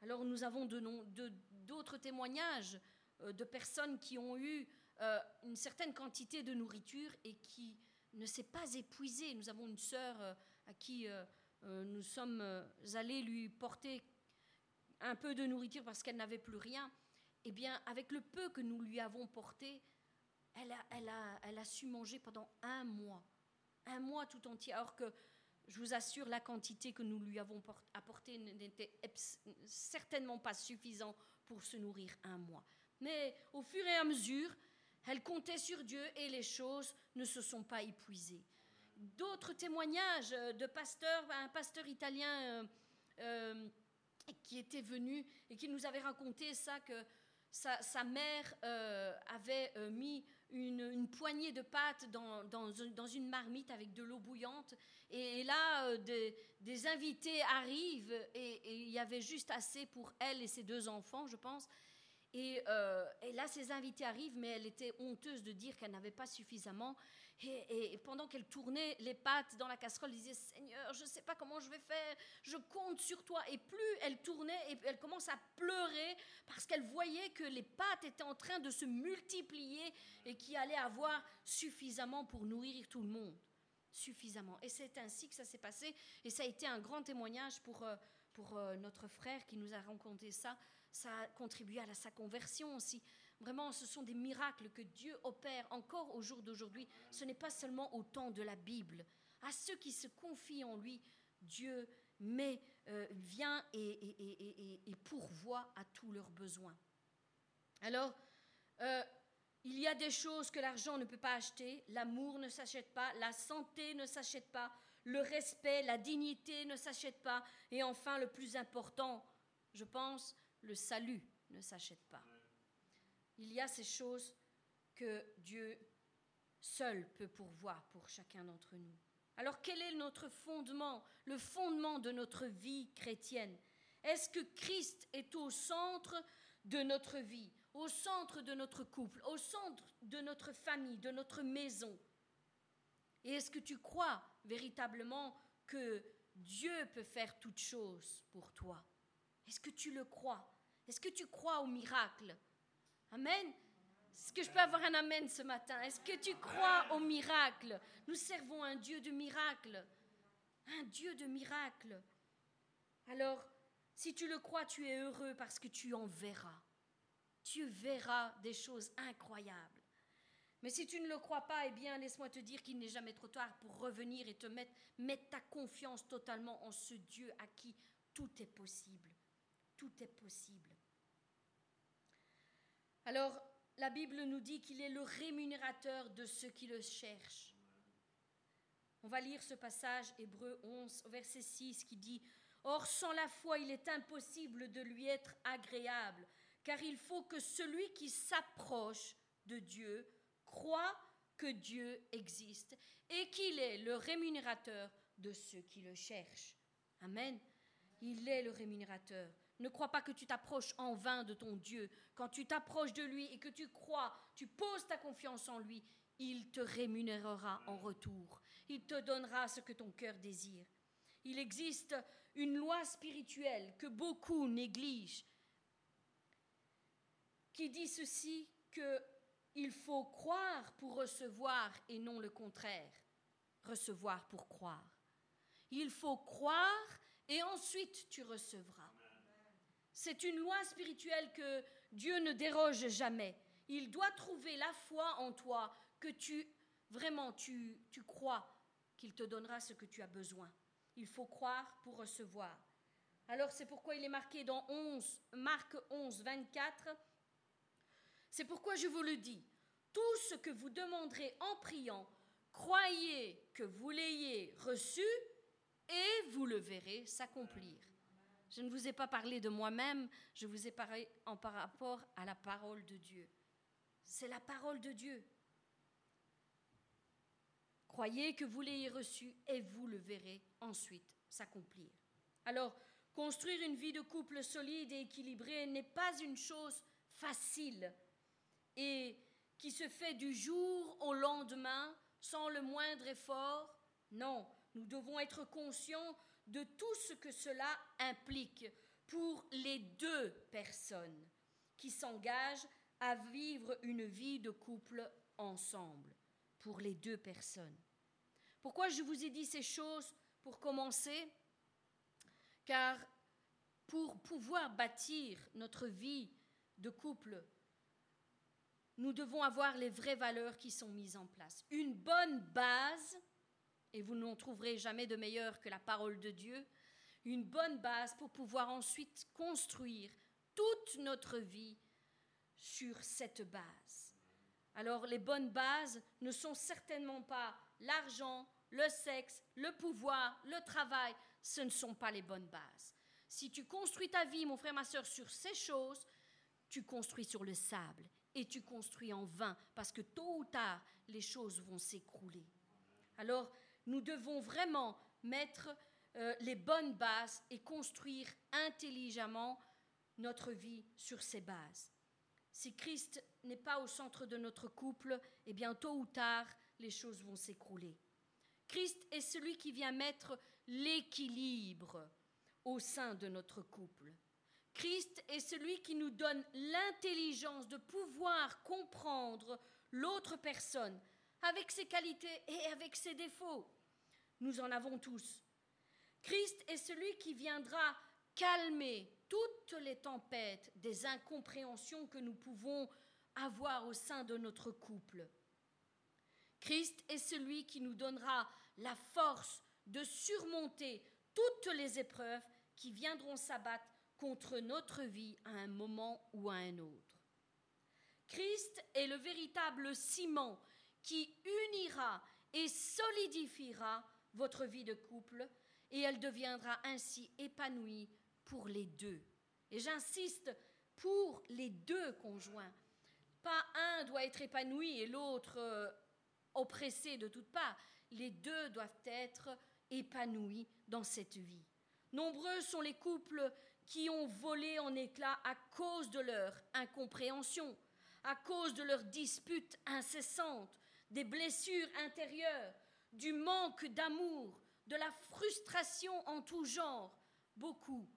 Alors nous avons d'autres témoignages euh, de personnes qui ont eu euh, une certaine quantité de nourriture et qui ne s'est pas épuisée. Nous avons une sœur euh, à qui nous sommes allés lui porter un peu de nourriture parce qu'elle n'avait plus rien. Eh bien, avec le peu que nous lui avons porté, elle a, su manger pendant un mois. Un mois tout entier. Alors que je vous assure, la quantité que nous lui avons apportée n'était certainement pas suffisante pour se nourrir un mois. Mais au fur et à mesure, elle comptait sur Dieu et les choses ne se sont pas épuisées. D'autres témoignages de pasteurs, un pasteur italien euh, euh, qui était venu et qui nous avait raconté ça, que sa, mère euh, avait mis une, poignée de pâtes dans, une marmite avec de l'eau bouillante. Et, là, des, invités arrivent et il y avait juste assez pour elle et ses deux enfants, je pense. Euh, et, là, ses invités arrivent, mais elle était honteuse de dire qu'elle n'avait pas suffisamment. Et, pendant qu'elle tournait les pâtes dans la casserole, elle disait Seigneur, je ne sais pas comment je vais faire, je compte sur toi. Et plus elle tournait, elle commence à pleurer parce qu'elle voyait que les pâtes étaient en train de se multiplier et qu'il allait avoir suffisamment pour nourrir tout le monde. Suffisamment. Et c'est ainsi que ça s'est passé. Et ça a été un grand témoignage pour, euh, pour euh, notre frère qui nous a raconté ça ça a contribué à sa conversion aussi. Vraiment, ce sont des miracles que Dieu opère encore au jour d'aujourd'hui. Ce n'est pas seulement au temps de la Bible. À ceux qui se confient en lui, Dieu met, euh, vient et, pourvoit à tous leurs besoins. Alors, euh, il y a des choses que l'argent ne peut pas acheter. L'amour ne s'achète pas, la santé ne s'achète pas, le respect, la dignité ne s'achètent pas. Et enfin, le plus important, je pense, le salut ne s'achète pas. Il y a ces choses que Dieu seul peut pourvoir pour chacun d'entre nous. Alors quel est notre fondement, le fondement de notre vie chrétienne? Est-ce que Christ est au centre de notre vie, au centre de notre couple, au centre de notre famille, de notre maison? Et est-ce que tu crois véritablement que Dieu peut faire toutes choses pour toi? Est-ce que tu le crois? Est-ce que tu crois au miracle? Amen. Est-ce que je peux avoir un amen ce matin? Est-ce que tu crois au miracle? Nous servons un Dieu de miracle. Un Dieu de miracle. Alors, si tu le crois, tu es heureux parce que tu en verras. Tu verras des choses incroyables. Mais si tu ne le crois pas, eh bien, laisse-moi te dire qu'il n'est jamais trop tard pour revenir et te mettre, mettre ta confiance totalement en ce Dieu à qui tout est possible. Tout est possible. Alors, la Bible nous dit qu'il est le rémunérateur de ceux qui le cherchent. On va lire ce passage, Hébreu 11, verset 6, qui dit Or, sans la foi, il est impossible de lui être agréable, car il faut que celui qui s'approche de Dieu croit que Dieu existe et qu'il est le rémunérateur de ceux qui le cherchent. Amen. Il est le rémunérateur. Ne crois pas que tu t'approches en vain de ton Dieu. Quand tu t'approches de lui et que tu crois, tu poses ta confiance en lui, il te rémunérera en retour. Il te donnera ce que ton cœur désire. Il existe une loi spirituelle que beaucoup négligent, qui dit ceci que il faut croire pour recevoir et non le contraire. Recevoir pour croire. Il faut croire et ensuite tu recevras. C'est une loi spirituelle que Dieu ne déroge jamais. Il doit trouver la foi en toi, que tu vraiment tu, tu crois qu'il te donnera ce que tu as besoin. Il faut croire pour recevoir. Alors c'est pourquoi il est marqué dans 11, Marc 11, 24. C'est pourquoi je vous le dis, tout ce que vous demanderez en priant, croyez que vous l'ayez reçu et vous le verrez s'accomplir. Je ne vous ai pas parlé de moi-même, je vous ai parlé en par rapport à la parole de Dieu. C'est la parole de Dieu. Croyez que vous l'ayez reçu et vous le verrez ensuite s'accomplir. Alors, construire une vie de couple solide et équilibrée n'est pas une chose facile et qui se fait du jour au lendemain sans le moindre effort. Non, nous devons être conscients de tout ce que cela implique pour les deux personnes qui s'engagent à vivre une vie de couple ensemble pour les deux personnes. Pourquoi je vous ai dit ces choses pour commencer? Car pour pouvoir bâtir notre vie de couple, nous devons avoir les vraies valeurs qui sont mises en place. Une bonne base, et vous n'en trouverez jamais de meilleure que la parole de Dieu, une bonne base pour pouvoir ensuite construire toute notre vie sur cette base. Alors les bonnes bases ne sont certainement pas l'argent, le sexe, le pouvoir, le travail, ce ne sont pas les bonnes bases. Si tu construis ta vie, mon frère, ma soeur, sur ces choses, tu construis sur le sable et tu construis en vain parce que tôt ou tard, les choses vont s'écrouler. Alors, nous devons vraiment mettre euh, les bonnes bases et construire intelligemment notre vie sur ces bases. Si Christ n'est pas au centre de notre couple, eh bien tôt ou tard, les choses vont s'écrouler. Christ est celui qui vient mettre l'équilibre au sein de notre couple. Christ est celui qui nous donne l'intelligence de pouvoir comprendre l'autre personne avec ses qualités et avec ses défauts. Nous en avons tous. Christ est celui qui viendra calmer toutes les tempêtes des incompréhensions que nous pouvons avoir au sein de notre couple. Christ est celui qui nous donnera la force de surmonter toutes les épreuves qui viendront s'abattre contre notre vie à un moment ou à un autre. Christ est le véritable ciment qui unira et solidifiera votre vie de couple et elle deviendra ainsi épanouie pour les deux. Et j'insiste, pour les deux conjoints. Pas un doit être épanoui et l'autre euh, oppressé de toutes parts. Les deux doivent être épanouis dans cette vie. Nombreux sont les couples qui ont volé en éclats à cause de leur incompréhension, à cause de leurs disputes incessantes, des blessures intérieures, du manque d'amour, de la frustration en tout genre. Beaucoup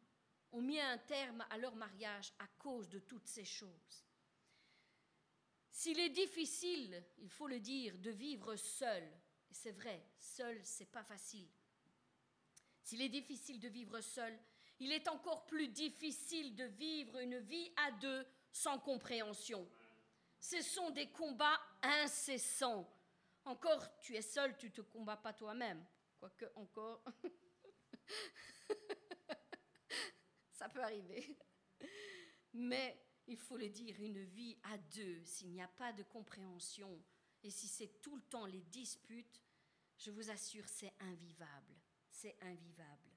ont mis un terme à leur mariage à cause de toutes ces choses. S'il est difficile, il faut le dire, de vivre seul, et c'est vrai, seul, c'est pas facile. S'il est difficile de vivre seul, il est encore plus difficile de vivre une vie à deux sans compréhension. Ce sont des combats incessants. Encore, tu es seul, tu ne te combats pas toi-même. Quoique, encore. Ça peut arriver. Mais il faut le dire, une vie à deux, s'il n'y a pas de compréhension, et si c'est tout le temps les disputes, je vous assure, c'est invivable. C'est invivable.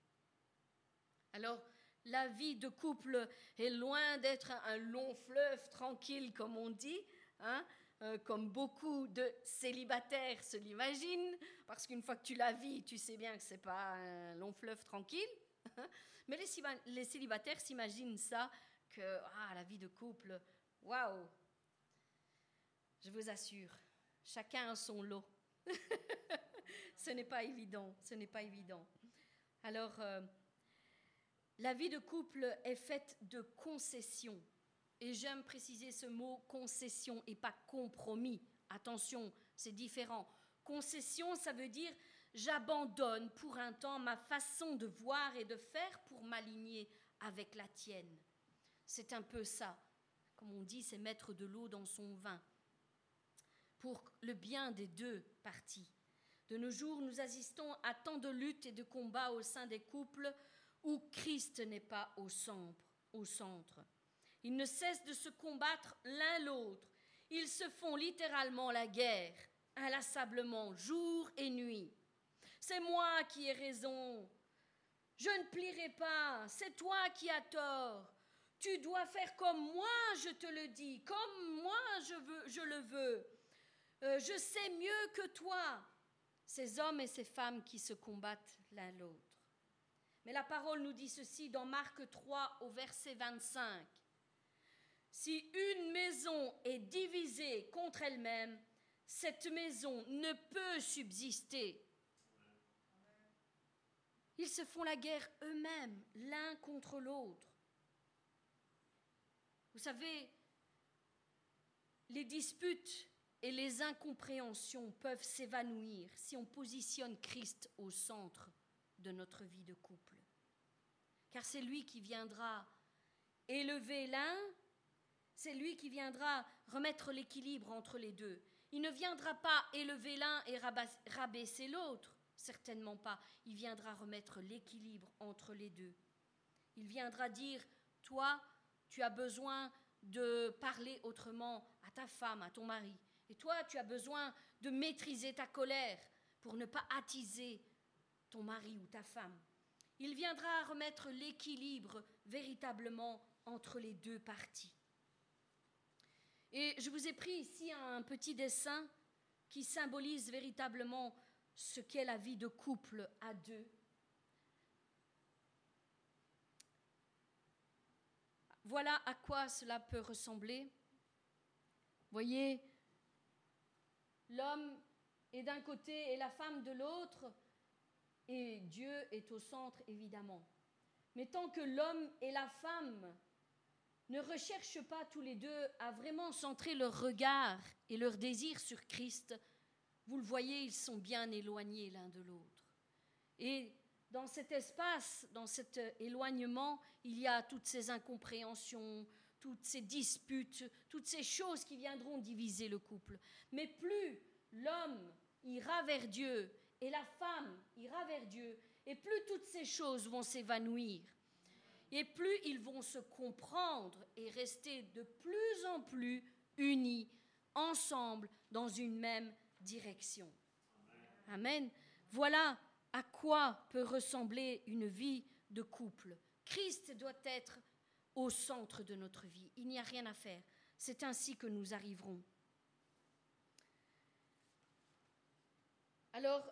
Alors, la vie de couple est loin d'être un long fleuve tranquille, comme on dit, hein, euh, comme beaucoup de célibataires se l'imaginent, parce qu'une fois que tu la vis, tu sais bien que ce n'est pas un long fleuve tranquille. Mais les, célibataires s'imaginent ça, que ah, la vie de couple, waouh Je vous assure, chacun a son lot. ce n'est pas évident, ce n'est pas évident. Alors, euh, la vie de couple est faite de concessions. Et j'aime préciser ce mot concession et pas compromis. Attention, c'est différent. Concession, ça veut dire j'abandonne pour un temps ma façon de voir et de faire pour m'aligner avec la tienne. C'est un peu ça. Comme on dit, c'est mettre de l'eau dans son vin. Pour le bien des deux parties. De nos jours, nous assistons à tant de luttes et de combats au sein des couples où Christ n'est pas au centre. Au centre. Ils ne cessent de se combattre l'un l'autre. Ils se font littéralement la guerre, inlassablement, jour et nuit. C'est moi qui ai raison. Je ne plierai pas. C'est toi qui as tort. Tu dois faire comme moi je te le dis, comme moi je, veux, je le veux. Euh, je sais mieux que toi. Ces hommes et ces femmes qui se combattent l'un l'autre. Mais la parole nous dit ceci dans Marc 3 au verset 25. Si une maison est divisée contre elle-même, cette maison ne peut subsister. Ils se font la guerre eux-mêmes, l'un contre l'autre. Vous savez, les disputes et les incompréhensions peuvent s'évanouir si on positionne Christ au centre de notre vie de couple. Car c'est lui qui viendra élever l'un, c'est lui qui viendra remettre l'équilibre entre les deux. Il ne viendra pas élever l'un et rabaisser l'autre, certainement pas. Il viendra remettre l'équilibre entre les deux. Il viendra dire, toi, tu as besoin de parler autrement à ta femme, à ton mari. Et toi, tu as besoin de maîtriser ta colère pour ne pas attiser ton mari ou ta femme. Il viendra remettre l'équilibre véritablement entre les deux parties. Et je vous ai pris ici un petit dessin qui symbolise véritablement ce qu'est la vie de couple à deux. Voilà à quoi cela peut ressembler. Voyez, l'homme est d'un côté et la femme de l'autre, et Dieu est au centre, évidemment. Mais tant que l'homme et la femme ne recherchent pas tous les deux à vraiment centrer leur regard et leur désir sur Christ, vous le voyez, ils sont bien éloignés l'un de l'autre. Et dans cet espace, dans cet éloignement, il y a toutes ces incompréhensions, toutes ces disputes, toutes ces choses qui viendront diviser le couple. Mais plus l'homme ira vers Dieu et la femme ira vers Dieu, et plus toutes ces choses vont s'évanouir, et plus ils vont se comprendre et rester de plus en plus unis, ensemble, dans une même direction. Amen. Voilà à quoi peut ressembler une vie de couple. Christ doit être au centre de notre vie. Il n'y a rien à faire. C'est ainsi que nous arriverons. Alors,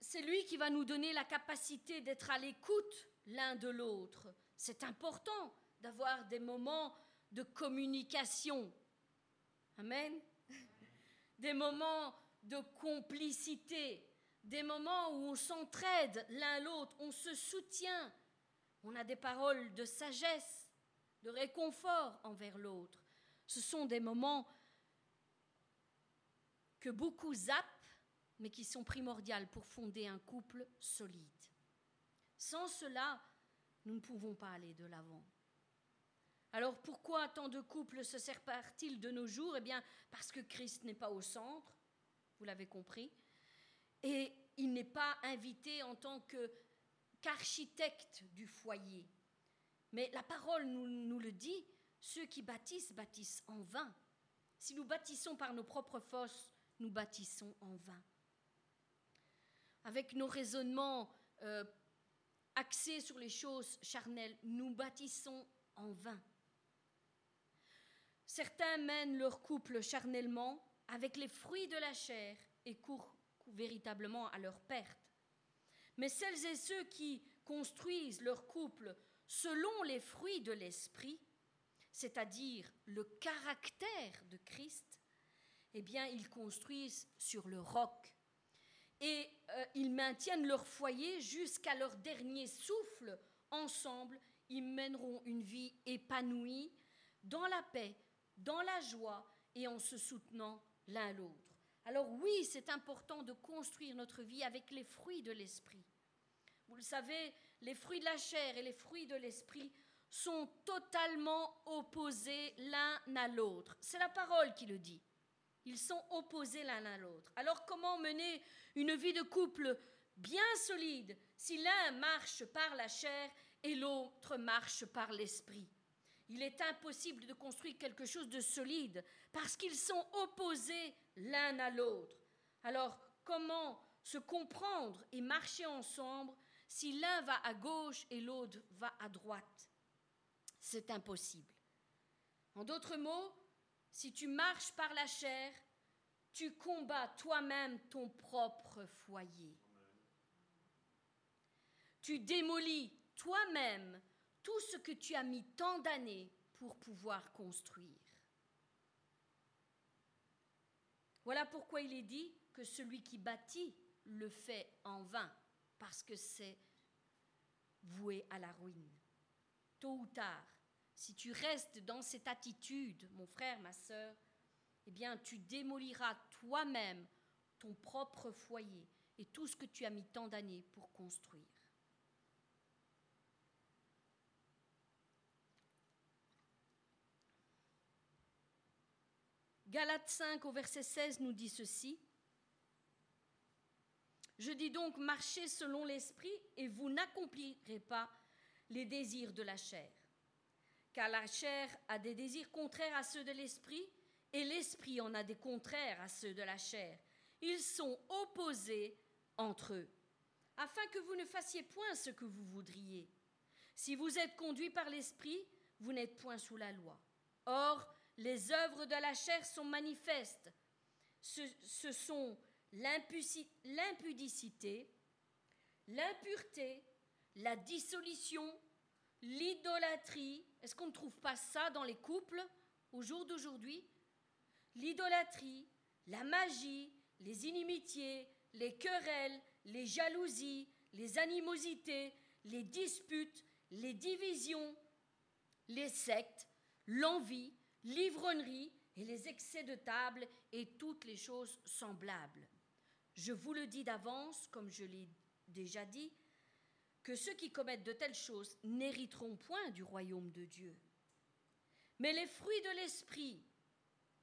c'est lui qui va nous donner la capacité d'être à l'écoute l'un de l'autre. C'est important d'avoir des moments de communication. Amen. Des moments de complicité, des moments où on s'entraide l'un l'autre, on se soutient, on a des paroles de sagesse, de réconfort envers l'autre. Ce sont des moments que beaucoup zappent, mais qui sont primordiales pour fonder un couple solide. Sans cela, nous ne pouvons pas aller de l'avant. Alors pourquoi tant de couples se séparent-ils de nos jours? Eh bien, parce que Christ n'est pas au centre, vous l'avez compris, et il n'est pas invité en tant qu'architecte du foyer. Mais la parole nous, le dit, ceux qui bâtissent bâtissent en vain. Si nous bâtissons par nos propres forces, nous bâtissons en vain. Avec nos raisonnements euh, axés sur les choses charnelles, nous bâtissons en vain. Certains mènent leur couple charnellement avec les fruits de la chair et courent véritablement à leur perte. Mais celles et ceux qui construisent leur couple selon les fruits de l'esprit, c'est-à-dire le caractère de Christ, eh bien, ils construisent sur le roc. Et euh, ils maintiennent leur foyer jusqu'à leur dernier souffle. Ensemble, ils mèneront une vie épanouie, dans la paix, dans la joie et en se soutenant l'un l'autre. Alors oui, c'est important de construire notre vie avec les fruits de l'esprit. Vous le savez, les fruits de la chair et les fruits de l'esprit sont totalement opposés l'un à l'autre. C'est la parole qui le dit. Ils sont opposés l'un à l'autre. Alors comment mener une vie de couple bien solide si l'un marche par la chair et l'autre marche par l'esprit? Il est impossible de construire quelque chose de solide parce qu'ils sont opposés l'un à l'autre. Alors, comment se comprendre et marcher ensemble si l'un va à gauche et l'autre va à droite? C'est impossible. En d'autres mots, si tu marches par la chair, tu combats toi-même ton propre foyer. Tu démolis toi-même tout ce que tu as mis tant d'années pour pouvoir construire. Voilà pourquoi il est dit que celui qui bâtit le fait en vain, parce que c'est voué à la ruine. Tôt ou tard, si tu restes dans cette attitude, mon frère, ma sœur, eh bien, tu démoliras toi-même ton propre foyer et tout ce que tu as mis tant d'années pour construire. Galates 5 au verset 16 nous dit ceci. Je dis donc, marchez selon l'esprit et vous n'accomplirez pas les désirs de la chair. Car la chair a des désirs contraires à ceux de l'esprit et l'esprit en a des contraires à ceux de la chair. Ils sont opposés entre eux, afin que vous ne fassiez point ce que vous voudriez. Si vous êtes conduit par l'esprit, vous n'êtes point sous la loi. Or, les œuvres de la chair sont manifestes. Ce, ce sont l'impudicité, l'impureté, la dissolution, l'idolâtrie. Est-ce qu'on ne trouve pas ça dans les couples au jour d'aujourd'hui? L'idolâtrie, la magie, les inimitiés, les querelles, les jalousies, les animosités, les disputes, les divisions, les sectes, l'envie, l'ivronnerie et les excès de table et toutes les choses semblables. Je vous le dis d'avance, comme je l'ai déjà dit, que ceux qui commettent de telles choses n'hériteront point du royaume de Dieu. Mais les fruits de l'esprit,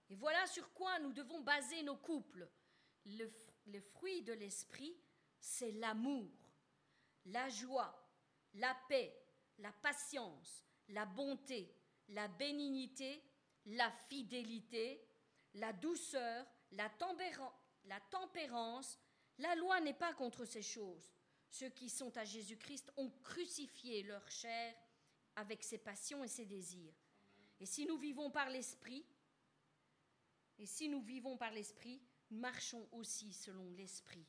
et voilà sur quoi nous devons baser nos couples, le, les fruits de l'esprit, c'est l'amour, la joie, la paix, la patience, la bonté, la bénignité, la fidélité, la douceur, la tempérance. La loi n'est pas contre ces choses. Ceux qui sont à Jésus-Christ ont crucifié leur chair avec ses passions et ses désirs. Et si nous vivons par l'Esprit, et si nous vivons par l'Esprit, marchons aussi selon l'Esprit.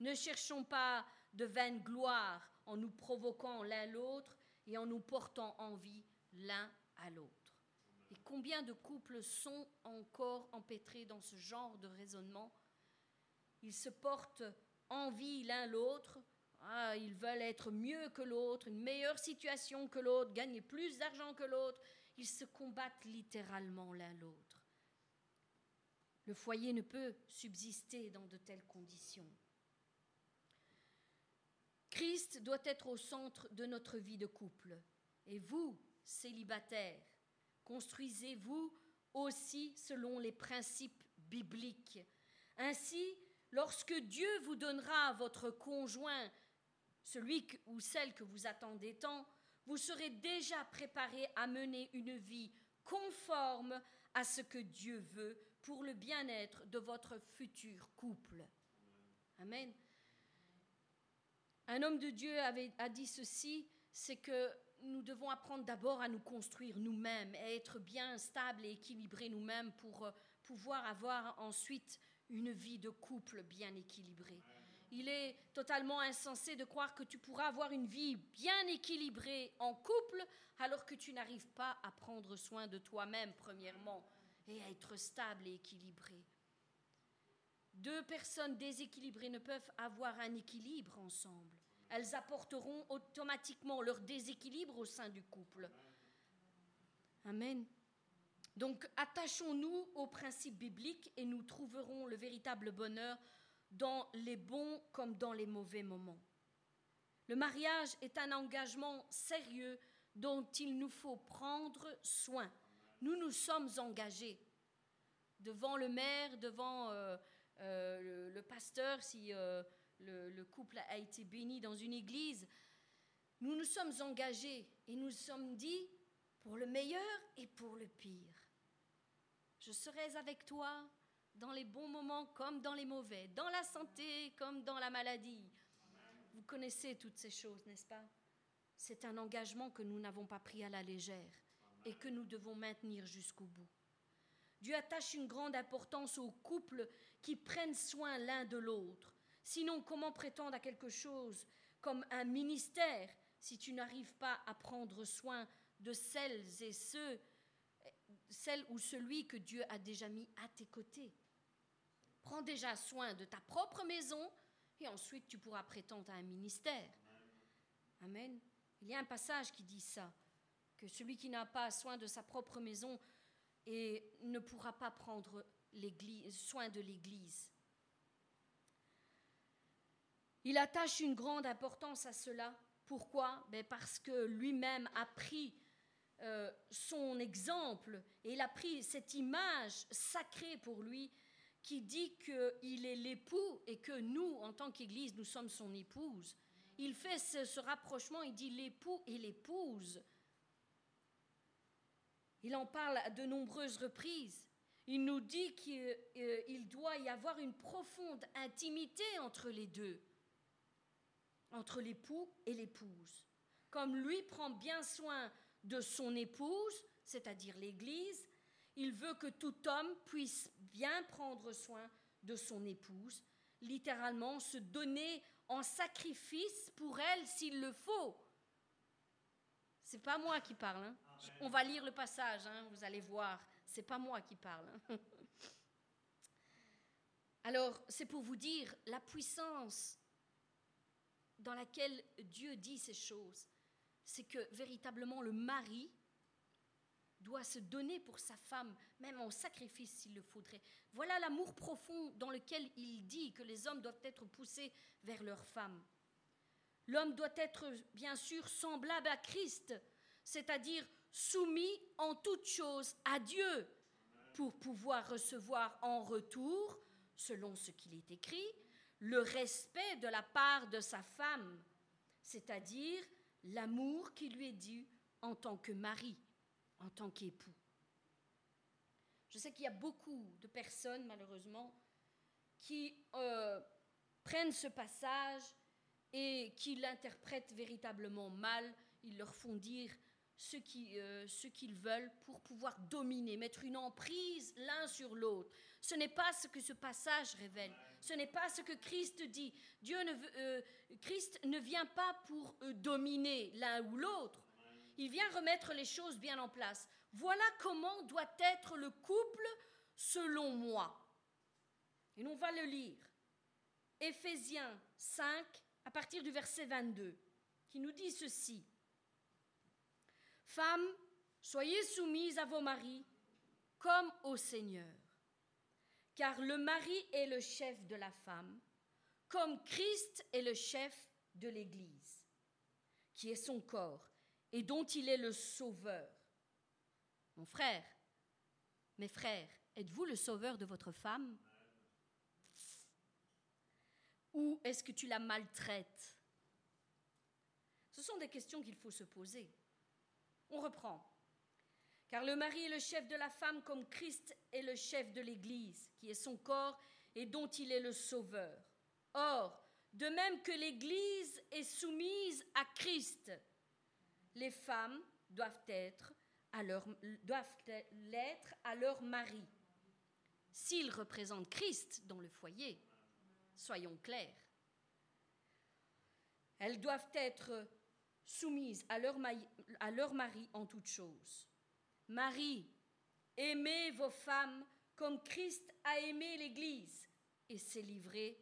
Ne cherchons pas de vaine gloire en nous provoquant l'un l'autre et en nous portant envie l'un à l'autre. Et combien de couples sont encore empêtrés dans ce genre de raisonnement? Ils se portent envie l'un l'autre, ah, ils veulent être mieux que l'autre, une meilleure situation que l'autre, gagner plus d'argent que l'autre. Ils se combattent littéralement l'un l'autre. Le foyer ne peut subsister dans de telles conditions. Christ doit être au centre de notre vie de couple. Et vous, célibataires, construisez-vous aussi selon les principes bibliques. Ainsi, lorsque Dieu vous donnera votre conjoint, celui ou celle que vous attendez tant, vous serez déjà préparé à mener une vie conforme à ce que Dieu veut pour le bien-être de votre futur couple. Amen. Un homme de Dieu avait, a dit ceci, c'est que nous devons apprendre d'abord à nous construire nous-mêmes, à être bien stables et équilibrés nous-mêmes pour euh, pouvoir avoir ensuite une vie de couple bien équilibrée. Il est totalement insensé de croire que tu pourras avoir une vie bien équilibrée en couple alors que tu n'arrives pas à prendre soin de toi-même premièrement et à être stable et équilibré. Deux personnes déséquilibrées ne peuvent avoir un équilibre ensemble elles apporteront automatiquement leur déséquilibre au sein du couple. Amen. Donc attachons-nous aux principes bibliques et nous trouverons le véritable bonheur dans les bons comme dans les mauvais moments. Le mariage est un engagement sérieux dont il nous faut prendre soin. Nous nous sommes engagés devant le maire, devant euh, euh, le, pasteur, si euh, le, couple a été béni dans une église, nous nous sommes engagés et nous sommes dit pour le meilleur et pour le pire. Je serai avec toi dans les bons moments comme dans les mauvais, dans la santé comme dans la maladie. Vous connaissez toutes ces choses, n'est-ce pas? C'est un engagement que nous n'avons pas pris à la légère et que nous devons maintenir jusqu'au bout. Dieu attache une grande importance aux couples qui prennent soin l'un de l'autre, Sinon, comment prétendre à quelque chose comme un ministère si tu n'arrives pas à prendre soin de celles et ceux, celle ou celui que Dieu a déjà mis à tes côtés? Prends déjà soin de ta propre maison et ensuite tu pourras prétendre à un ministère. Amen. Il y a un passage qui dit ça, que celui qui n'a pas soin de sa propre maison ne pourra pas prendre soin de l'Église. Il attache une grande importance à cela. Pourquoi? Ben Parce que lui-même a pris euh, son exemple et il a pris cette image sacrée pour lui qui dit qu'il est l'époux et que nous, en tant qu'Église, nous sommes son épouse. Il fait ce, rapprochement, il dit l'époux et l'épouse. Il en parle à de nombreuses reprises. Il nous dit qu'il euh, doit y avoir une profonde intimité entre les deux, entre l'époux et l'épouse. Comme lui prend bien soin de son épouse, c'est-à-dire l'Église, il veut que tout homme puisse bien prendre soin de son épouse, littéralement se donner en sacrifice pour elle s'il le faut. C'est pas moi qui parle. Hein. On va lire le passage, hein, vous allez voir. C'est pas moi qui parle. Hein. Alors, c'est pour vous dire la puissance dans laquelle Dieu dit ces choses. C'est que véritablement le mari doit se donner pour sa femme, même en sacrifice s'il le faudrait. Voilà l'amour profond dans lequel il dit que les hommes doivent être poussés vers leur femme. L'homme doit être bien sûr semblable à Christ, c'est-à-dire soumis en toutes choses à Dieu pour pouvoir recevoir en retour, selon ce qu'il est écrit, le respect de la part de sa femme, c'est-à-dire l'amour qui lui est dû en tant que mari en tant qu'époux. Je sais qu'il y a beaucoup de personnes, malheureusement, qui euh, prennent ce passage et qui l'interprètent véritablement mal. Ils leur font dire euh, ce qu'ils veulent pour pouvoir dominer, mettre une emprise l'un sur l'autre. Ce n'est pas ce que ce passage révèle. Ce n'est pas ce que Christ dit. Dieu euh, Christ ne vient pas pour dominer l'un ou l'autre il vient remettre les choses bien en place. Voilà comment doit être le couple selon moi. Et on va le lire. Éphésiens 5, à partir du verset 22, qui nous dit ceci. Femmes, soyez soumises à vos maris comme au Seigneur, car le mari est le chef de la femme, comme Christ est le chef de l'Église, qui est son corps et dont il est le sauveur. Mon frère, mes frères, êtes-vous le sauveur de votre femme? Ou est-ce que tu la maltraites? Ce sont des questions qu'il faut se poser. On reprend. Car le mari est le chef de la femme comme Christ est le chef de l'Église, qui est son corps et dont il est le sauveur. Or, de même que l'Église est soumise à Christ, les femmes doivent être à leur, doivent l'être à leur mari. S'ils représentent Christ dans le foyer, soyons clairs. Elles doivent être soumises à leur, mari en toutes choses. Marie, aimez vos femmes comme Christ a aimé l'Église et s'est livré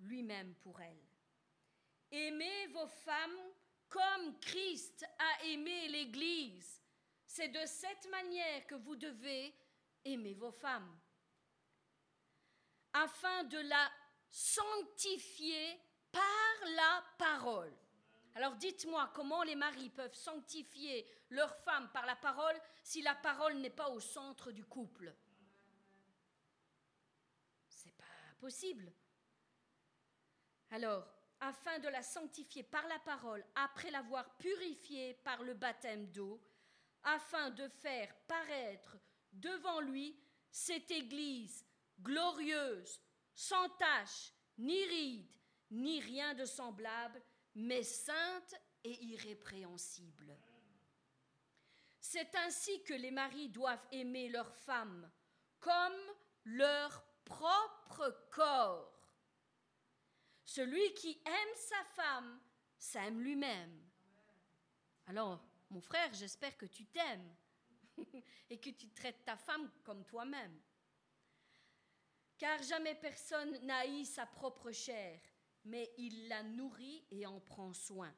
lui-même pour elle. Aimez vos femmes comme Christ a aimé l'Église. C'est de cette manière que vous devez aimer vos femmes, afin de la sanctifier par la parole. Alors dites-moi comment les maris peuvent sanctifier leur femme par la parole si la parole n'est pas au centre du couple? C'est pas possible. Alors, afin de la sanctifier par la parole, après l'avoir purifiée par le baptême d'eau, afin de faire paraître devant lui cette Église glorieuse, sans tache, ni ride, ni rien de semblable, mais sainte et irrépréhensible. C'est ainsi que les maris doivent aimer leurs femmes comme leur propre corps. Celui qui aime sa femme s'aime lui-même. Alors, mon frère, j'espère que tu t'aimes et que tu traites ta femme comme toi-même. Car jamais personne n'haït sa propre chair, mais il la nourrit et en prend soin,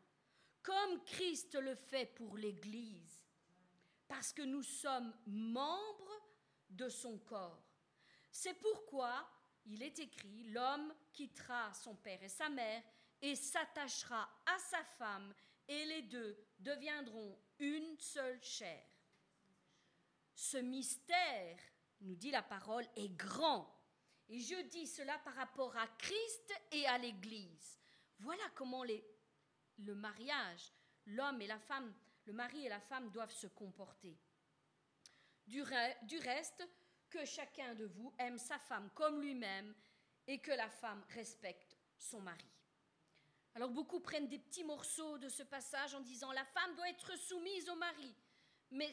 comme Christ le fait pour l'Église, parce que nous sommes membres de son corps. C'est pourquoi il est écrit, l'homme quittera son père et sa mère et s'attachera à sa femme, et les deux deviendront une seule chair. Ce mystère, nous dit la parole, est grand. Et je dis cela par rapport à Christ et à l'Église. Voilà comment les, le mariage, l'homme et la femme, le mari et la femme doivent se comporter. Du, du reste, que chacun de vous aime sa femme comme lui-même et que la femme respecte son mari. Alors beaucoup prennent des petits morceaux de ce passage en disant la femme doit être soumise au mari. Mais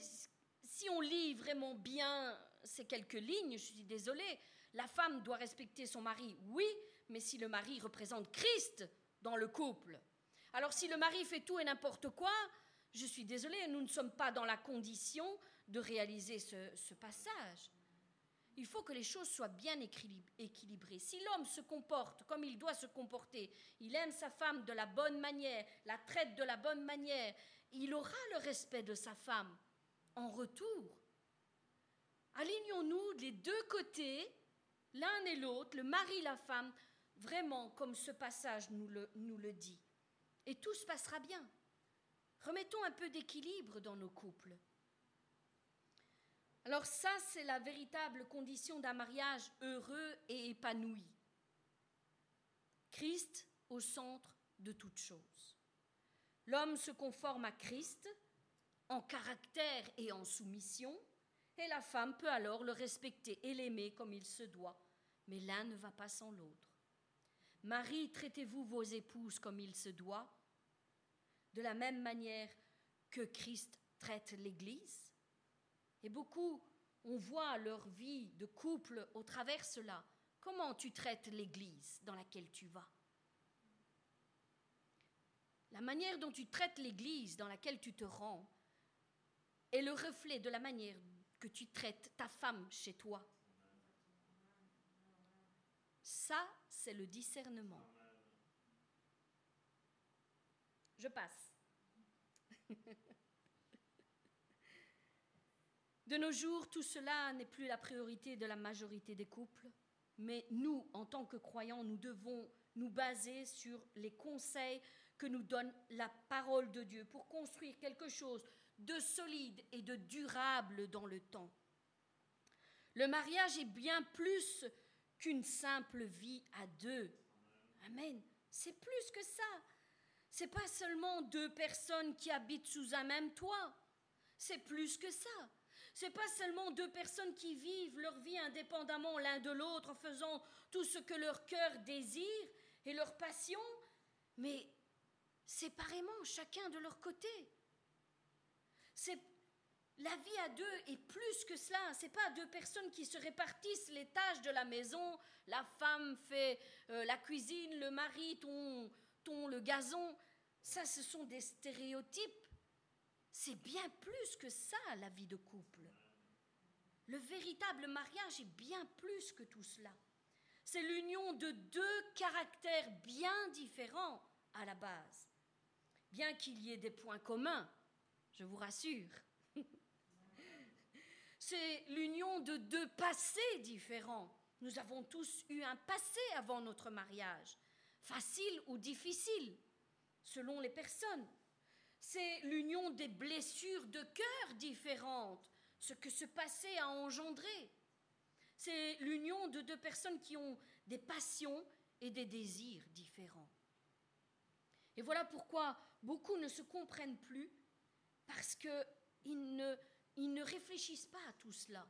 si on lit vraiment bien ces quelques lignes, je suis désolée, la femme doit respecter son mari, oui, mais si le mari représente Christ dans le couple. Alors si le mari fait tout et n'importe quoi, je suis désolée, nous ne sommes pas dans la condition de réaliser ce, ce passage. Il faut que les choses soient bien équilibrées. Si l'homme se comporte comme il doit se comporter, il aime sa femme de la bonne manière, la traite de la bonne manière, il aura le respect de sa femme en retour. Alignons-nous les deux côtés, l'un et l'autre, le mari, la femme, vraiment comme ce passage nous le, nous le dit. Et tout se passera bien. Remettons un peu d'équilibre dans nos couples. Alors ça, c'est la véritable condition d'un mariage heureux et épanoui. Christ au centre de toute chose. L'homme se conforme à Christ en caractère et en soumission, et la femme peut alors le respecter et l'aimer comme il se doit, mais l'un ne va pas sans l'autre. Marie, traitez-vous vos épouses comme il se doit, de la même manière que Christ traite l'Église et beaucoup, on voit leur vie de couple au travers cela. Comment tu traites l'Église dans laquelle tu vas? La manière dont tu traites l'Église dans laquelle tu te rends est le reflet de la manière que tu traites ta femme chez toi. Ça, c'est le discernement. Je passe. De nos jours, tout cela n'est plus la priorité de la majorité des couples, mais nous, en tant que croyants, nous devons nous baser sur les conseils que nous donne la parole de Dieu pour construire quelque chose de solide et de durable dans le temps. Le mariage est bien plus qu'une simple vie à deux. Amen. C'est plus que ça. C'est pas seulement deux personnes qui habitent sous un même toit. C'est plus que ça. C'est pas seulement deux personnes qui vivent leur vie indépendamment l'un de l'autre faisant tout ce que leur cœur désire et leur passion, mais séparément, chacun de leur côté. La vie à deux est plus que cela. C'est pas deux personnes qui se répartissent les tâches de la maison. La femme fait euh, la cuisine, le mari ton le gazon. Ça, ce sont des stéréotypes c'est bien plus que ça, la vie de couple. Le véritable mariage est bien plus que tout cela. C'est l'union de deux caractères bien différents à la base. Bien qu'il y ait des points communs, je vous rassure. C'est l'union de deux passés différents. Nous avons tous eu un passé avant notre mariage, facile ou difficile, selon les personnes. C'est l'union des blessures de cœur différentes, ce que ce passé a engendré. C'est l'union de deux personnes qui ont des passions et des désirs différents. Et voilà pourquoi beaucoup ne se comprennent plus, parce qu'ils ne, ils ne réfléchissent pas à tout cela.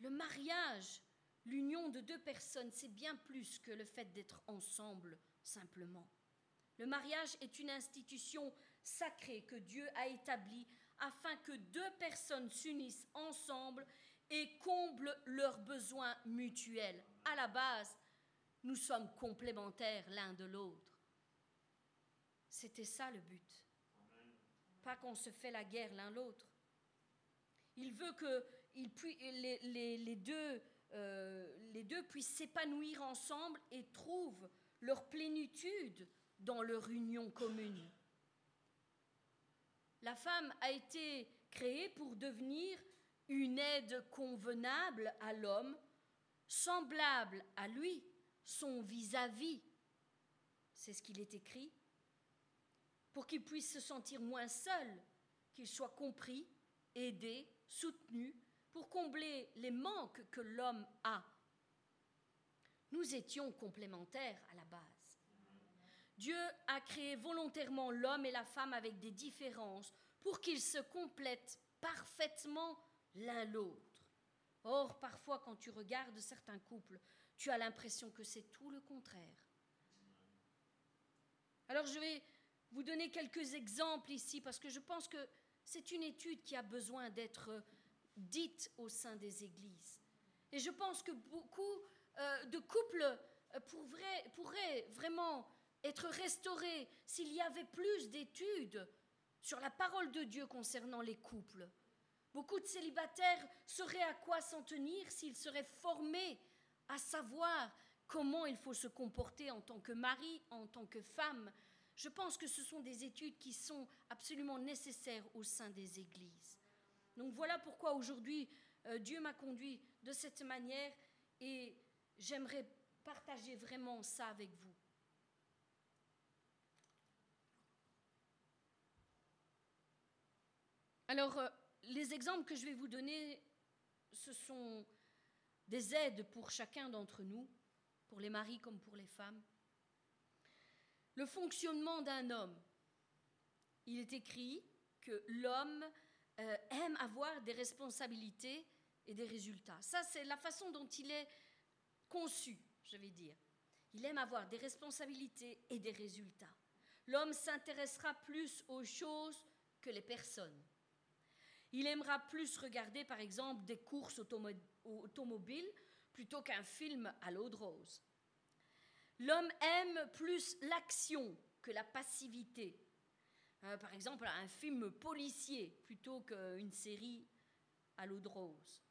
Le mariage, l'union de deux personnes, c'est bien plus que le fait d'être ensemble simplement. Le mariage est une institution sacrée que Dieu a établie afin que deux personnes s'unissent ensemble et comblent leurs besoins mutuels. À la base, nous sommes complémentaires l'un de l'autre. C'était ça le but. Pas qu'on se fait la guerre l'un l'autre. Il veut que les, deux, euh, les deux puissent s'épanouir ensemble et trouvent leur plénitude dans leur union commune. La femme a été créé pour devenir une aide convenable à l'homme, semblable à lui, son vis-à-vis. C'est ce qu'il est écrit. Pour qu'il puisse se sentir moins seul, qu'il soit compris, aidé, soutenu, pour combler les manques que l'homme a. Nous étions complémentaires à la base. Dieu a créé volontairement l'homme et la femme avec des différences pour qu'ils se complètent parfaitement l'un l'autre. Or, parfois, quand tu regardes certains couples, tu as l'impression que c'est tout le contraire. Alors, je vais vous donner quelques exemples ici parce que je pense que c'est une étude qui a besoin d'être dite au sein des églises. Et je pense que beaucoup euh, de couples euh, pourraient, pourraient vraiment être restaurés s'il y avait plus d'études sur la parole de Dieu concernant les couples. Beaucoup de célibataires sauraient à quoi s'en tenir s'ils seraient formés à savoir comment il faut se comporter en tant que mari, en tant que femme. Je pense que ce sont des études qui sont absolument nécessaires au sein des églises. Donc voilà pourquoi aujourd'hui euh, Dieu m'a conduit de cette manière et j'aimerais partager vraiment ça avec vous. Alors, euh, les exemples que je vais vous donner, ce sont des aides pour chacun d'entre nous, pour les maris comme pour les femmes. Le fonctionnement d'un homme. Il est écrit que l'homme euh, aime avoir des responsabilités et des résultats. Ça, c'est la façon dont il est conçu, je vais dire. Il aime avoir des responsabilités et des résultats. L'homme s'intéressera plus aux choses que les personnes. Il aimera plus regarder, par exemple, des courses automobiles plutôt qu'un film à l'eau de rose. L'homme aime plus l'action que la passivité. Euh, par exemple, un film policier plutôt qu'une série à l'eau de rose.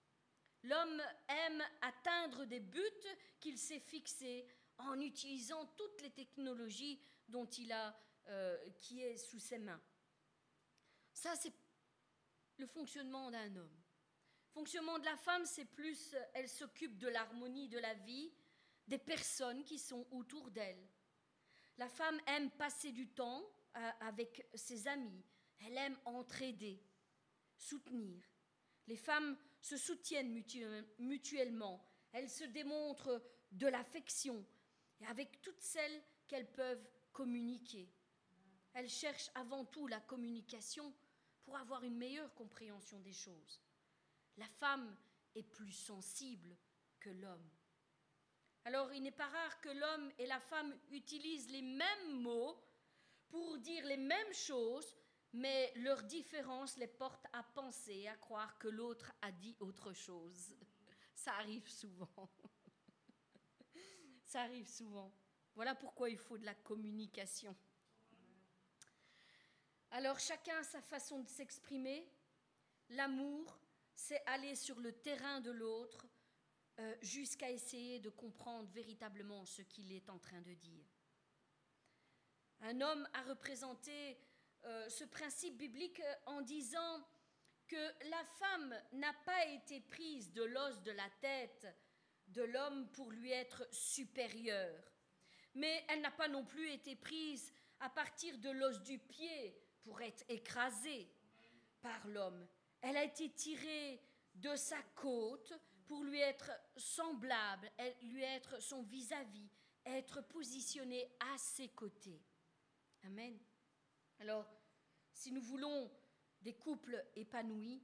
L'homme aime atteindre des buts qu'il s'est fixés en utilisant toutes les technologies dont il a, euh, qui est sous ses mains. Ça, c'est le fonctionnement d'un homme. Le fonctionnement de la femme, c'est plus, elle s'occupe de l'harmonie de la vie, des personnes qui sont autour d'elle. La femme aime passer du temps euh, avec ses amis, elle aime entraider, soutenir. Les femmes se soutiennent mutuellement, elles se démontrent de l'affection et avec toutes celles qu'elles peuvent communiquer. Elles cherchent avant tout la communication pour avoir une meilleure compréhension des choses. La femme est plus sensible que l'homme. Alors il n'est pas rare que l'homme et la femme utilisent les mêmes mots pour dire les mêmes choses, mais leur différence les porte à penser, à croire que l'autre a dit autre chose. Ça arrive souvent. Ça arrive souvent. Voilà pourquoi il faut de la communication. Alors chacun a sa façon de s'exprimer. L'amour, c'est aller sur le terrain de l'autre euh, jusqu'à essayer de comprendre véritablement ce qu'il est en train de dire. Un homme a représenté euh, ce principe biblique en disant que la femme n'a pas été prise de l'os de la tête de l'homme pour lui être supérieure, mais elle n'a pas non plus été prise à partir de l'os du pied pour être écrasée par l'homme. Elle a été tirée de sa côte pour lui être semblable, lui être son vis-à-vis, être positionnée à ses côtés. Amen. Alors, si nous voulons des couples épanouis,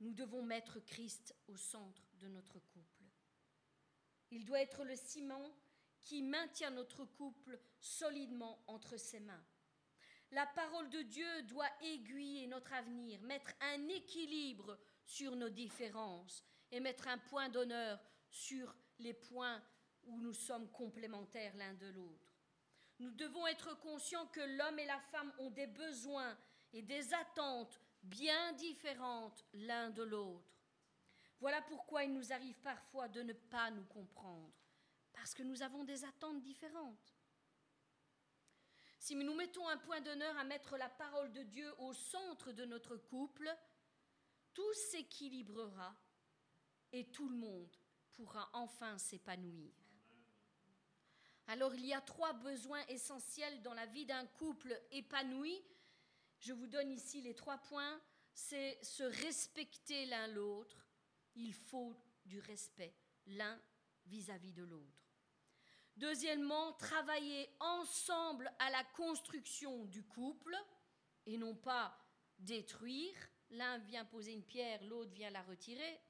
nous devons mettre Christ au centre de notre couple. Il doit être le ciment qui maintient notre couple solidement entre ses mains. La parole de Dieu doit aiguiller notre avenir, mettre un équilibre sur nos différences et mettre un point d'honneur sur les points où nous sommes complémentaires l'un de l'autre. Nous devons être conscients que l'homme et la femme ont des besoins et des attentes bien différentes l'un de l'autre. Voilà pourquoi il nous arrive parfois de ne pas nous comprendre, parce que nous avons des attentes différentes. Si nous mettons un point d'honneur à mettre la parole de Dieu au centre de notre couple, tout s'équilibrera et tout le monde pourra enfin s'épanouir. Alors il y a trois besoins essentiels dans la vie d'un couple épanoui. Je vous donne ici les trois points. C'est se respecter l'un l'autre. Il faut du respect l'un vis-à-vis de l'autre. Deuxièmement, travailler ensemble à la construction du couple et non pas détruire. L'un vient poser une pierre, l'autre vient la retirer.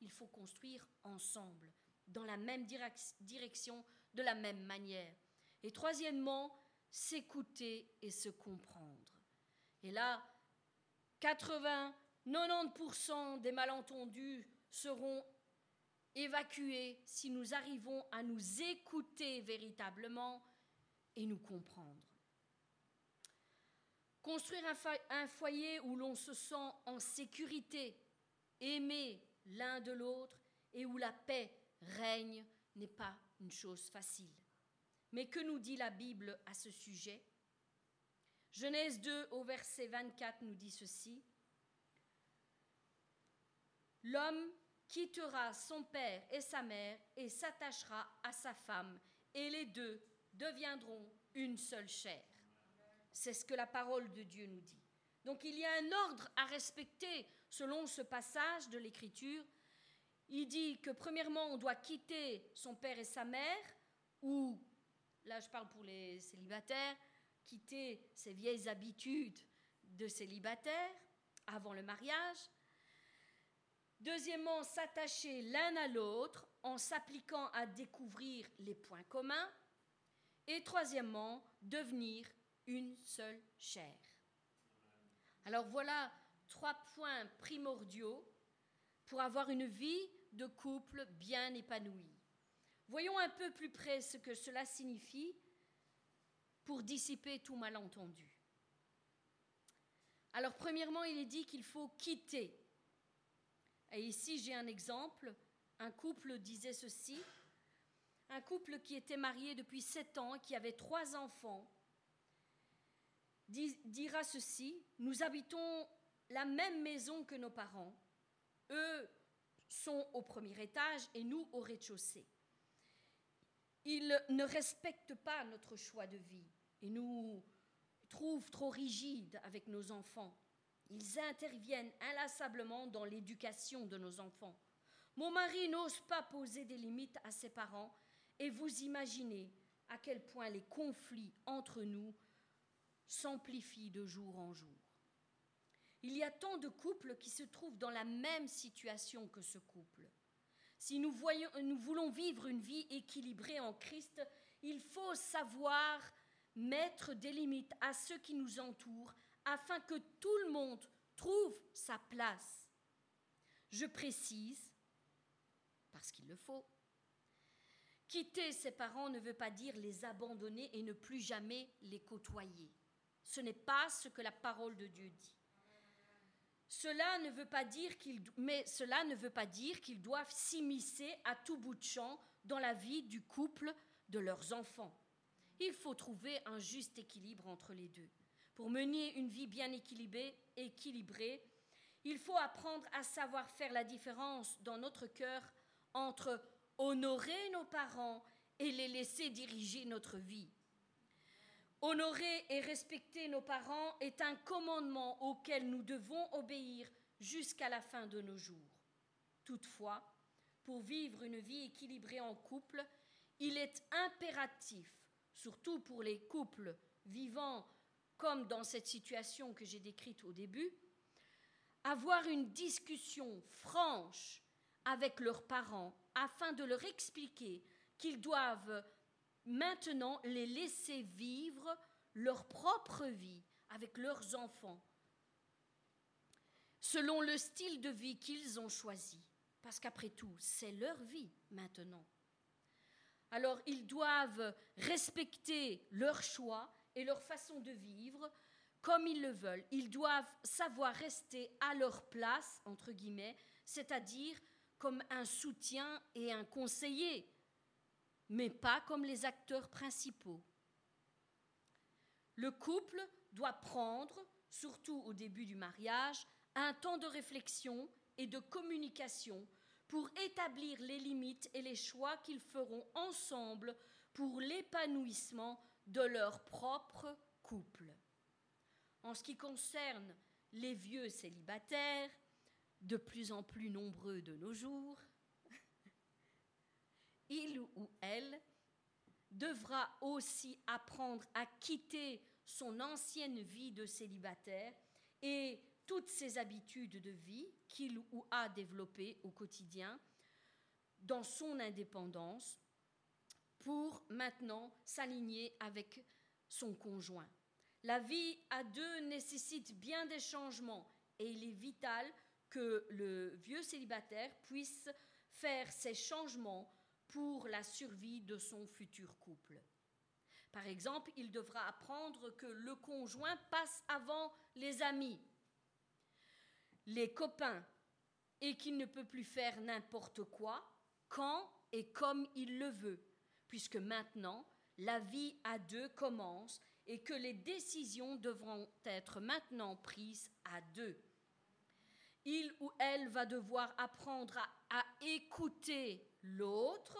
Il faut construire ensemble, dans la même direction, de la même manière. Et troisièmement, s'écouter et se comprendre. Et là, 80, 90% des malentendus seront évacués si nous arrivons à nous écouter véritablement et nous comprendre. Construire un, foyer où l'on se sent en sécurité, aimé l'un de l'autre et où la paix règne n'est pas une chose facile. Mais que nous dit la Bible à ce sujet? Genèse 2 au verset 24 nous dit ceci. L'homme quittera son père et sa mère et s'attachera à sa femme, et les deux deviendront une seule chair. C'est ce que la parole de Dieu nous dit. Donc il y a un ordre à respecter selon ce passage de l'Écriture. Il dit que premièrement, on doit quitter son père et sa mère, ou, là je parle pour les célibataires, quitter ses vieilles habitudes de célibataire avant le mariage. Deuxièmement, s'attacher l'un à l'autre en s'appliquant à découvrir les points communs. Et troisièmement, devenir une seule chair. Alors voilà trois points primordiaux pour avoir une vie de couple bien épanouie. Voyons un peu plus près ce que cela signifie pour dissiper tout malentendu. Alors premièrement, il est dit qu'il faut quitter. Et ici, j'ai un exemple. Un couple disait ceci. Un couple qui était marié depuis sept ans, qui avait trois enfants, dira ceci, nous habitons la même maison que nos parents. Eux sont au premier étage et nous au rez-de-chaussée. Ils ne respectent pas notre choix de vie et nous trouvent trop rigides avec nos enfants. Ils interviennent inlassablement dans l'éducation de nos enfants. Mon mari n'ose pas poser des limites à ses parents et vous imaginez à quel point les conflits entre nous s'amplifie de jour en jour. Il y a tant de couples qui se trouvent dans la même situation que ce couple. Si nous voulons vivre une vie équilibrée en Christ, il faut savoir mettre des limites à ceux qui nous entourent afin que tout le monde trouve sa place. Je précise, parce qu'il le faut, quitter ses parents ne veut pas dire les abandonner et ne plus jamais les côtoyer. Ce n'est pas ce que la parole de Dieu dit. Cela ne veut pas dire qu'ils, mais cela ne veut pas dire qu'ils doivent s'immiscer à tout bout de champ dans la vie du couple de leurs enfants. Il faut trouver un juste équilibre entre les deux. Pour mener une vie bien équilibrée, il faut apprendre à savoir faire la différence dans notre cœur entre honorer nos parents et les laisser diriger notre vie. Honorer et respecter nos parents est un commandement auquel nous devons obéir jusqu'à la fin de nos jours. Toutefois, pour vivre une vie équilibrée en couple, il est impératif, surtout pour les couples vivant comme dans cette situation que j'ai décrite au début, avoir une discussion franche avec leurs parents afin de leur expliquer qu'ils doivent maintenant les laisser vivre leur propre vie avec leurs enfants, selon le style de vie qu'ils ont choisi. Parce qu'après tout, c'est leur vie maintenant. Alors ils doivent respecter leur choix et leur façon de vivre comme ils le veulent. Ils doivent savoir rester à leur place, entre guillemets, c'est-à-dire comme un soutien et un conseiller mais pas comme les acteurs principaux. Le couple doit prendre, surtout au début du mariage, un temps de réflexion et de communication pour établir les limites et les choix qu'ils feront ensemble pour l'épanouissement de leur propre couple. En ce qui concerne les vieux célibataires, de plus en plus nombreux de nos jours, il ou elle devra aussi apprendre à quitter son ancienne vie de célibataire et toutes ses habitudes de vie qu'il ou a développées au quotidien dans son indépendance pour maintenant s'aligner avec son conjoint. La vie à deux nécessite bien des changements et il est vital que le vieux célibataire puisse faire ces changements pour la survie de son futur couple. Par exemple, il devra apprendre que le conjoint passe avant les amis, les copains, et qu'il ne peut plus faire n'importe quoi, quand et comme il le veut, puisque maintenant, la vie à deux commence et que les décisions devront être maintenant prises à deux. Il ou elle va devoir apprendre à, écouter l'autre,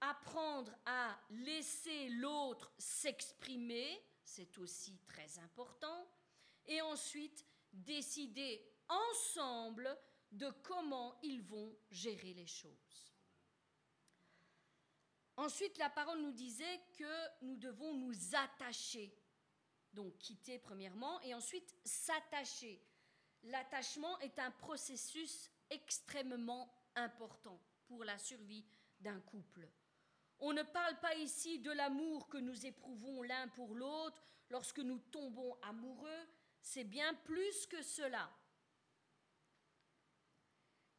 apprendre à laisser l'autre s'exprimer, c'est aussi très important, et ensuite décider ensemble de comment ils vont gérer les choses. Ensuite, la parole nous disait que nous devons nous attacher. Donc quitter premièrement et ensuite s'attacher. L'attachement est un processus extrêmement important pour la survie d'un couple. On ne parle pas ici de l'amour que nous éprouvons l'un pour l'autre lorsque nous tombons amoureux, c'est bien plus que cela.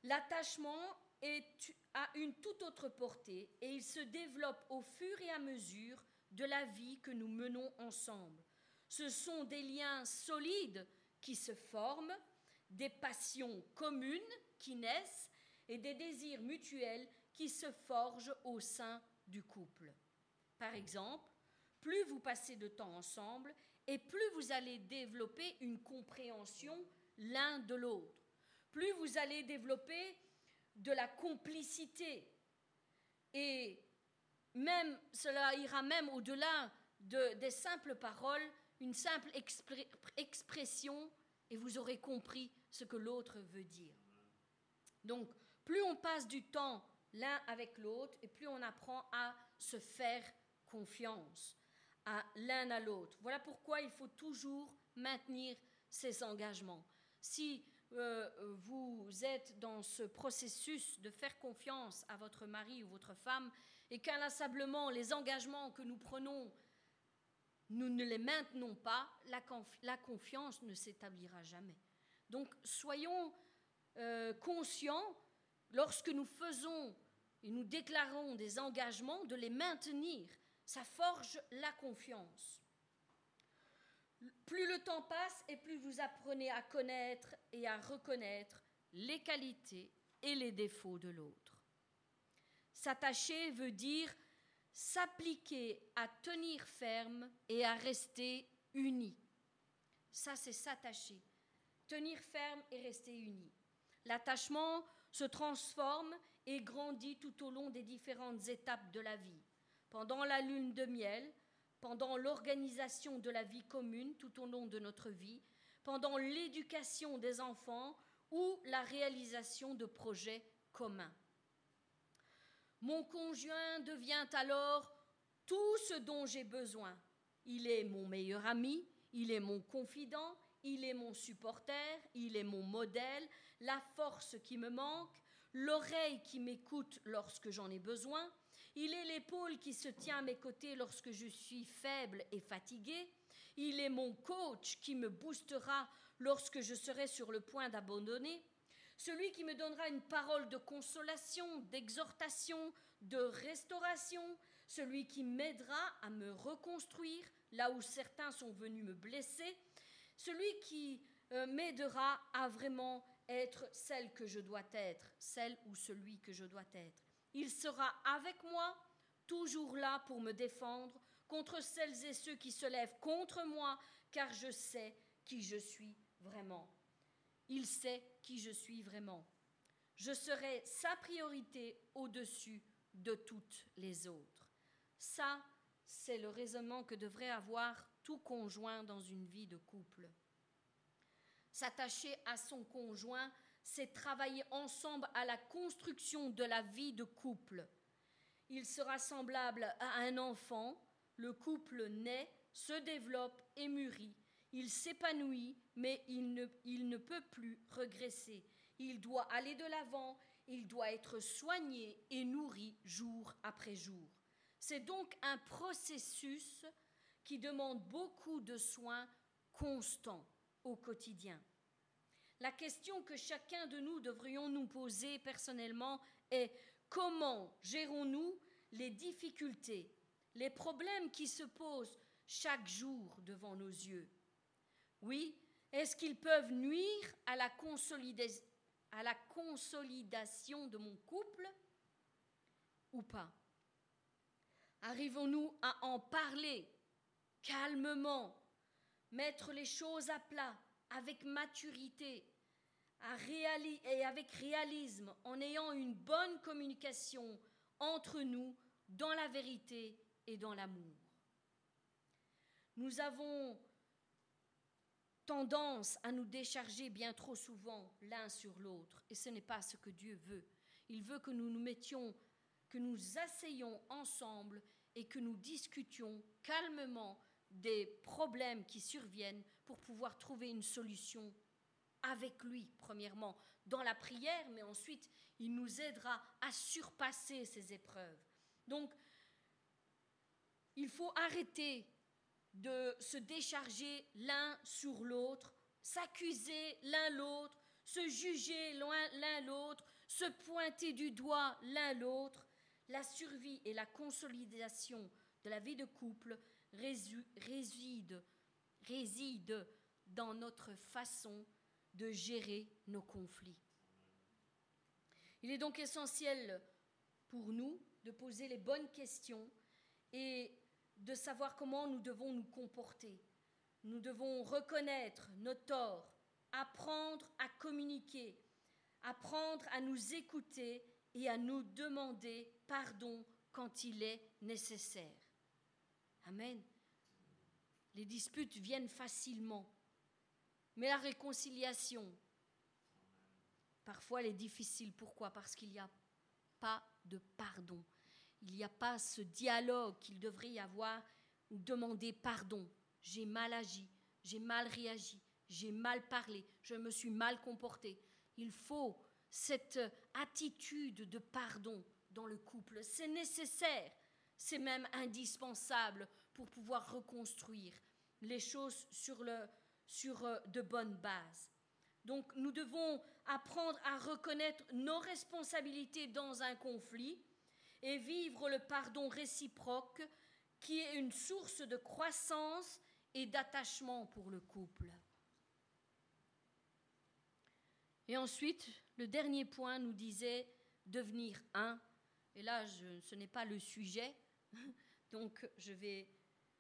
L'attachement a une toute autre portée et il se développe au fur et à mesure de la vie que nous menons ensemble. Ce sont des liens solides qui se forment, des passions communes qui naissent et des désirs mutuels qui se forgent au sein du couple. Par exemple, plus vous passez de temps ensemble et plus vous allez développer une compréhension l'un de l'autre, plus vous allez développer de la complicité. Et même, cela ira même au-delà de, des simples paroles, une simple expression, et vous aurez compris ce que l'autre veut dire. Donc, plus on passe du temps l'un avec l'autre, et plus on apprend à se faire confiance à l'un à l'autre. Voilà pourquoi il faut toujours maintenir ses engagements. Si euh, vous êtes dans ce processus de faire confiance à votre mari ou votre femme et qu'inlassablement les engagements que nous prenons, nous ne les maintenons pas, la, confiance ne s'établira jamais. Donc soyons euh, conscients, lorsque nous faisons et nous déclarons des engagements, de les maintenir. Ça forge la confiance. Plus le temps passe et plus vous apprenez à connaître et à reconnaître les qualités et les défauts de l'autre. S'attacher veut dire s'appliquer à tenir ferme et à rester uni. Ça, c'est s'attacher. Tenir ferme et rester uni. L'attachement se transforme et grandit tout au long des différentes étapes de la vie. Pendant la lune de miel, pendant l'organisation de la vie commune tout au long de notre vie, pendant l'éducation des enfants ou la réalisation de projets communs. Mon conjoint devient alors tout ce dont j'ai besoin. Il est mon meilleur ami, il est mon confident, il est mon supporter, il est mon modèle, la force qui me manque, l'oreille qui m'écoute lorsque j'en ai besoin, il est l'épaule qui se tient à mes côtés lorsque je suis faible et fatiguée. Il est mon coach qui me boostera lorsque je serai sur le point d'abandonner. Celui qui me donnera une parole de consolation, d'exhortation, de restauration. Celui qui m'aidera à me reconstruire là où certains sont venus me blesser. Celui qui euh, m'aidera à vraiment être celle que je dois être, celle ou celui que je dois être. Il sera avec moi, toujours là pour me défendre contre celles et ceux qui se lèvent contre moi, car je sais qui je suis vraiment. il sait qui je suis vraiment. Je serai sa priorité au-dessus de toutes les autres. Ça, c'est le raisonnement que devrait avoir tout conjoint dans une vie de couple. S'attacher à son conjoint, c'est travailler ensemble à la construction de la vie de couple. Il sera semblable à un enfant, le couple naît, se développe et mûrit. Il s'épanouit, mais il ne, peut plus regresser. Il doit aller de l'avant, il doit être soigné et nourri jour après jour. C'est donc un processus qui demande beaucoup de soins constants au quotidien. La question que chacun de nous devrions nous poser personnellement est comment gérons-nous les difficultés, les problèmes qui se posent chaque jour devant nos yeux? Oui, est-ce qu'ils peuvent nuire à la, consolidation de mon couple ou pas? Arrivons-nous à en parler calmement, mettre les choses à plat avec maturité et avec réalisme, en ayant une bonne communication entre nous dans la vérité et dans l'amour. Nous avons tendance à nous décharger bien trop souvent l'un sur l'autre, et ce n'est pas ce que Dieu veut. Il veut que nous nous mettions, que nous asseyions ensemble et que nous discutions calmement des problèmes qui surviennent pour pouvoir trouver une solution avec lui, premièrement, dans la prière, mais ensuite, il nous aidera à surpasser ces épreuves. Donc, il faut arrêter de se décharger l'un sur l'autre, s'accuser l'un l'autre, se juger l'un l'autre, se pointer du doigt l'un l'autre. La survie et la consolidation de la vie de couple réside, réside dans notre façon de gérer nos conflits. Il est donc essentiel pour nous de poser les bonnes questions et de savoir comment nous devons nous comporter. Nous devons reconnaître nos torts, apprendre à communiquer, apprendre à nous écouter et à nous demander pardon quand il est nécessaire. Amen. Les disputes viennent facilement, mais la réconciliation, parfois, elle est difficile. Pourquoi? Parce qu'il n'y a pas de pardon. Il n'y a pas ce dialogue qu'il devrait y avoir ou demander pardon. J'ai mal agi, j'ai mal réagi, j'ai mal parlé, je me suis mal comporté. Il faut cette attitude de pardon dans le couple. C'est nécessaire, c'est même indispensable pour pouvoir reconstruire les choses sur, euh, de bonnes bases. Donc nous devons apprendre à reconnaître nos responsabilités dans un conflit et vivre le pardon réciproque qui est une source de croissance et d'attachement pour le couple. Et ensuite, le dernier point nous disait devenir un. Et là, ce n'est pas le sujet, donc je vais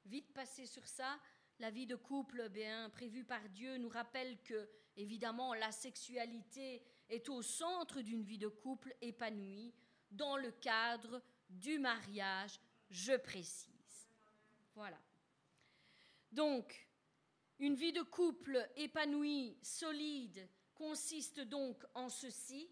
vite passer sur ça. La vie de couple bien prévue par Dieu nous rappelle que, évidemment, la sexualité est au centre d'une vie de couple épanouie dans le cadre du mariage, je précise. Voilà. Donc, une vie de couple épanouie, solide, consiste donc en ceci.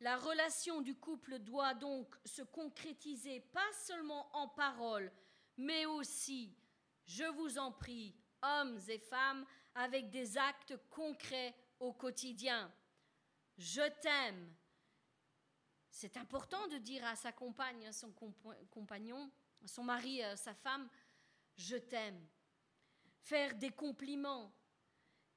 La relation du couple doit donc se concrétiser pas seulement en paroles, mais aussi, je vous en prie, hommes et femmes, avec des actes concrets au quotidien. Je t'aime. C'est important de dire à sa compagne, à son compagnon, à son mari, à sa femme, je t'aime. Faire des compliments,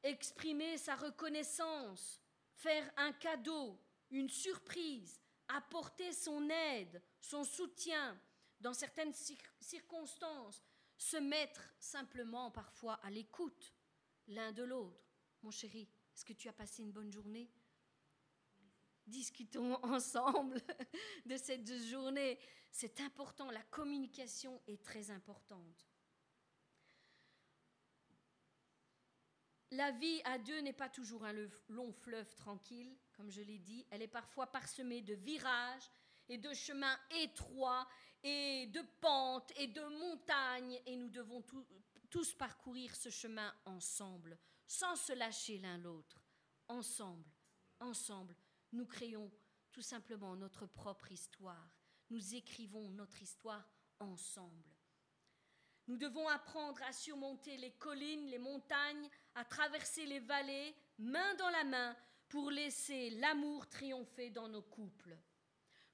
exprimer sa reconnaissance, faire un cadeau, une surprise, apporter son aide, son soutien, dans certaines circonstances, se mettre simplement parfois à l'écoute l'un de l'autre. Mon chéri, est-ce que tu as passé une bonne journée? Discutons ensemble de cette journée. C'est important, la communication est très importante. la vie à deux n'est pas toujours un long fleuve tranquille, comme je l'ai dit. Elle est parfois parsemée de virages et de chemins étroits et de pentes et de montagnes. Et nous devons tous parcourir ce chemin ensemble, sans se lâcher l'un l'autre. Ensemble, ensemble, nous créons tout simplement notre propre histoire. Nous écrivons notre histoire ensemble. Nous devons apprendre à surmonter les collines, les montagnes, à traverser les vallées, main dans la main, pour laisser l'amour triompher dans nos couples.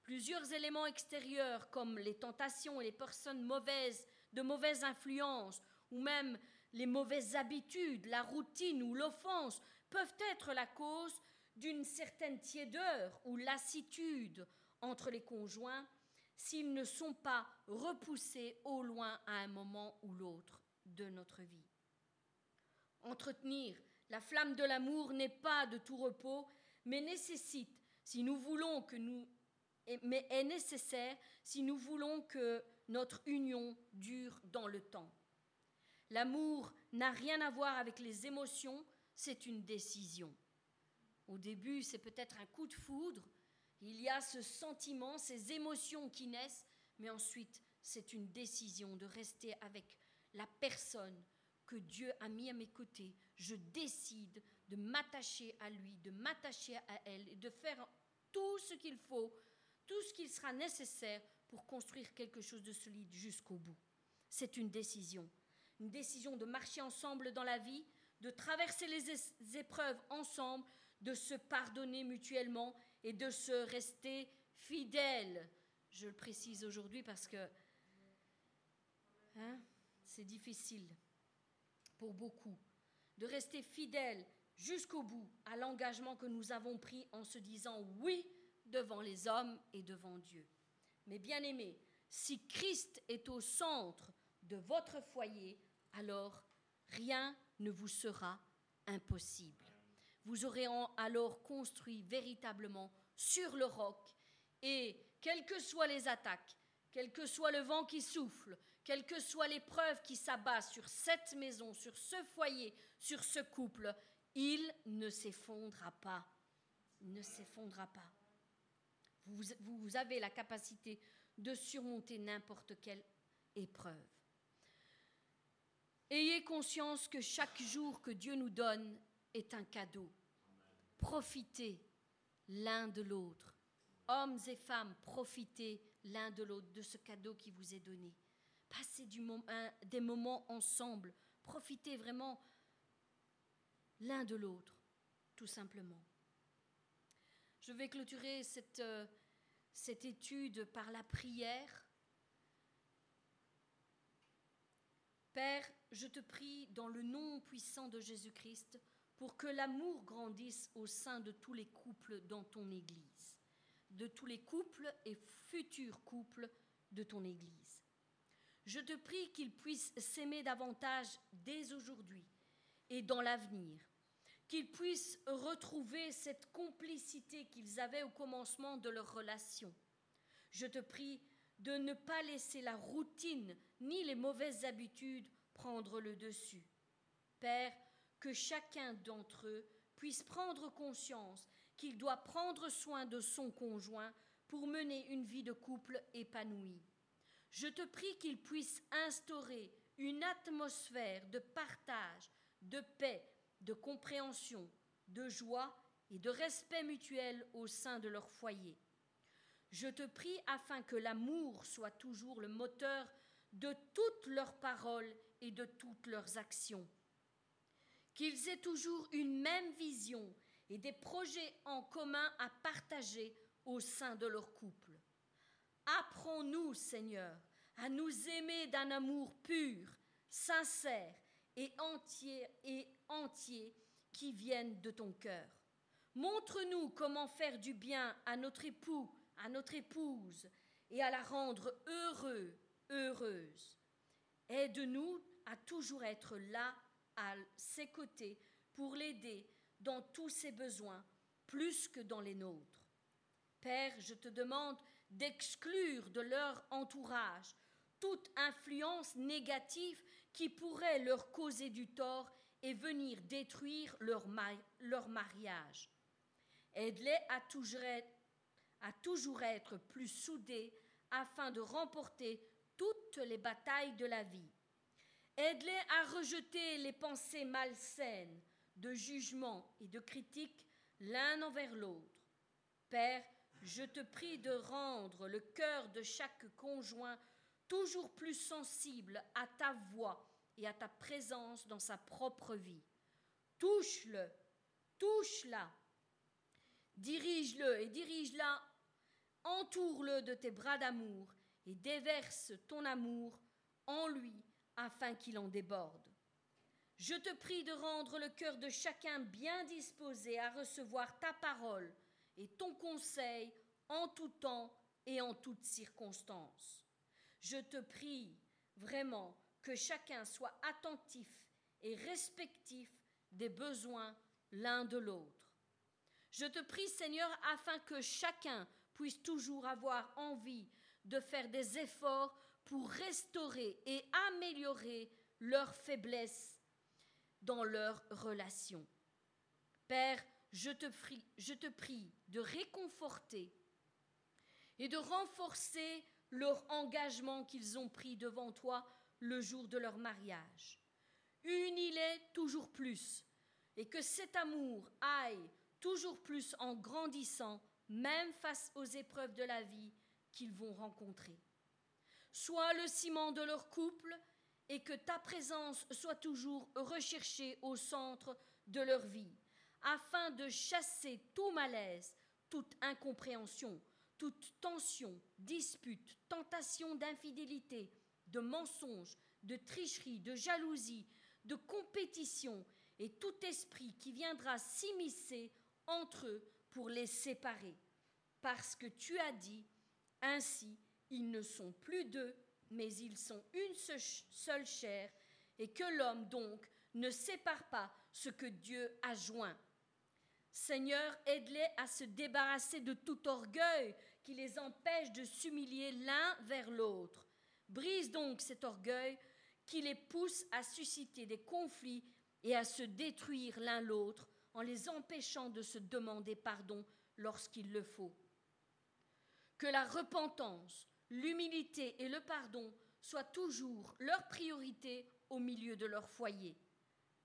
Plusieurs éléments extérieurs comme les tentations et les personnes mauvaises, de mauvaise influence, ou même les mauvaises habitudes, la routine ou l'offense, peuvent être la cause d'une certaine tiédeur ou lassitude entre les conjoints s'ils ne sont pas repoussés au loin à un moment ou l'autre de notre vie. Entretenir la flamme de l'amour n'est pas de tout repos, mais nécessite, si nous voulons que nous, mais est nécessaire si nous voulons que notre union dure dans le temps. L'amour n'a rien à voir avec les émotions, c'est une décision. Au début, c'est peut-être un coup de foudre, il y a ce sentiment, ces émotions qui naissent, mais ensuite, c'est une décision de rester avec la personne que Dieu a mis à mes côtés. Je décide de m'attacher à lui, de m'attacher à elle et de faire tout ce qu'il faut, tout ce qu'il sera nécessaire pour construire quelque chose de solide jusqu'au bout. C'est une décision. Une décision de marcher ensemble dans la vie, de traverser les épreuves ensemble, de se pardonner mutuellement et de se rester fidèle. Je le précise aujourd'hui parce que hein, c'est difficile pour beaucoup de rester fidèle jusqu'au bout à l'engagement que nous avons pris en se disant oui devant les hommes et devant Dieu. Mais bien aimé, si Christ est au centre de votre foyer, alors rien ne vous sera impossible. Vous aurez alors construit véritablement sur le roc et quelles que soient les attaques, quel que soit le vent qui souffle, quelle que soit l'épreuve qui s'abat sur cette maison, sur ce foyer, sur ce couple, il ne s'effondrera pas. Il ne s'effondrera pas. Vous, vous, avez la capacité de surmonter n'importe quelle épreuve. Ayez conscience que chaque jour que Dieu nous donne est un cadeau. Profitez l'un de l'autre. Hommes et femmes, profitez l'un de l'autre de ce cadeau qui vous est donné. Passez des moments ensemble. Profitez vraiment l'un de l'autre, tout simplement. Je vais clôturer cette, euh, cette étude par la prière. Père, je te prie dans le nom puissant de Jésus-Christ pour que l'amour grandisse au sein de tous les couples dans ton Église, de tous les couples et futurs couples de ton Église. Je te prie qu'ils puissent s'aimer davantage dès aujourd'hui et dans l'avenir, qu'ils puissent retrouver cette complicité qu'ils avaient au commencement de leur relation. Je te prie de ne pas laisser la routine ni les mauvaises habitudes prendre le dessus. Père, que chacun d'entre eux puisse prendre conscience qu'il doit prendre soin de son conjoint pour mener une vie de couple épanouie. Je te prie qu'il puisse instaurer une atmosphère de partage, de paix, de compréhension, de joie et de respect mutuel au sein de leur foyer. Je te prie afin que l'amour soit toujours le moteur de toutes leurs paroles et de toutes leurs actions qu'ils aient toujours une même vision et des projets en commun à partager au sein de leur couple. Apprends-nous, Seigneur, à nous aimer d'un amour pur, sincère et entier et entier qui vienne de ton cœur. Montre-nous comment faire du bien à notre époux, à notre épouse, et à la rendre heureux, heureuse. Aide-nous à toujours être là à ses côtés pour l'aider dans tous ses besoins, plus que dans les nôtres. Père, je te demande d'exclure de leur entourage toute influence négative qui pourrait leur causer du tort et venir détruire leur, leur mariage. Aide-les toujours, être, à toujours être plus soudés afin de remporter toutes les batailles de la vie. Aide-les à rejeter les pensées malsaines de jugement et de critique l'un envers l'autre. Père, je te prie de rendre le cœur de chaque conjoint toujours plus sensible à ta voix et à ta présence dans sa propre vie. Touche-le, touche-la, dirige-le et dirige-la, entoure-le de tes bras d'amour et déverse ton amour en lui afin qu'il en déborde. Je te prie de rendre le cœur de chacun bien disposé à recevoir ta parole et ton conseil en tout temps et en toutes circonstances. Je te prie vraiment que chacun soit attentif et respectif des besoins l'un de l'autre. Je te prie, Seigneur, afin que chacun puisse toujours avoir envie de faire des efforts pour restaurer et améliorer leurs faiblesses dans leurs relations. Père, je te, prie, je te prie de réconforter et de renforcer leur engagement qu'ils ont pris devant toi le jour de leur mariage. Unis-les toujours plus et que cet amour aille toujours plus en grandissant, même face aux épreuves de la vie qu'ils vont rencontrer. Sois le ciment de leur couple et que ta présence soit toujours recherchée au centre de leur vie, afin de chasser tout malaise, toute incompréhension, toute tension, dispute, tentation d'infidélité, de mensonge, de tricherie, de jalousie, de compétition et tout esprit qui viendra s'immiscer entre eux pour les séparer. Parce que tu as dit, ainsi ils ne sont plus deux, mais ils sont une seule chair, et que l'homme donc ne sépare pas ce que Dieu a joint. Seigneur, aide-les à se débarrasser de tout orgueil qui les empêche de s'humilier l'un vers l'autre. Brise donc cet orgueil qui les pousse à susciter des conflits et à se détruire l'un l'autre en les empêchant de se demander pardon lorsqu'il le faut. Que la repentance, l'humilité et le pardon soient toujours leur priorité au milieu de leur foyer.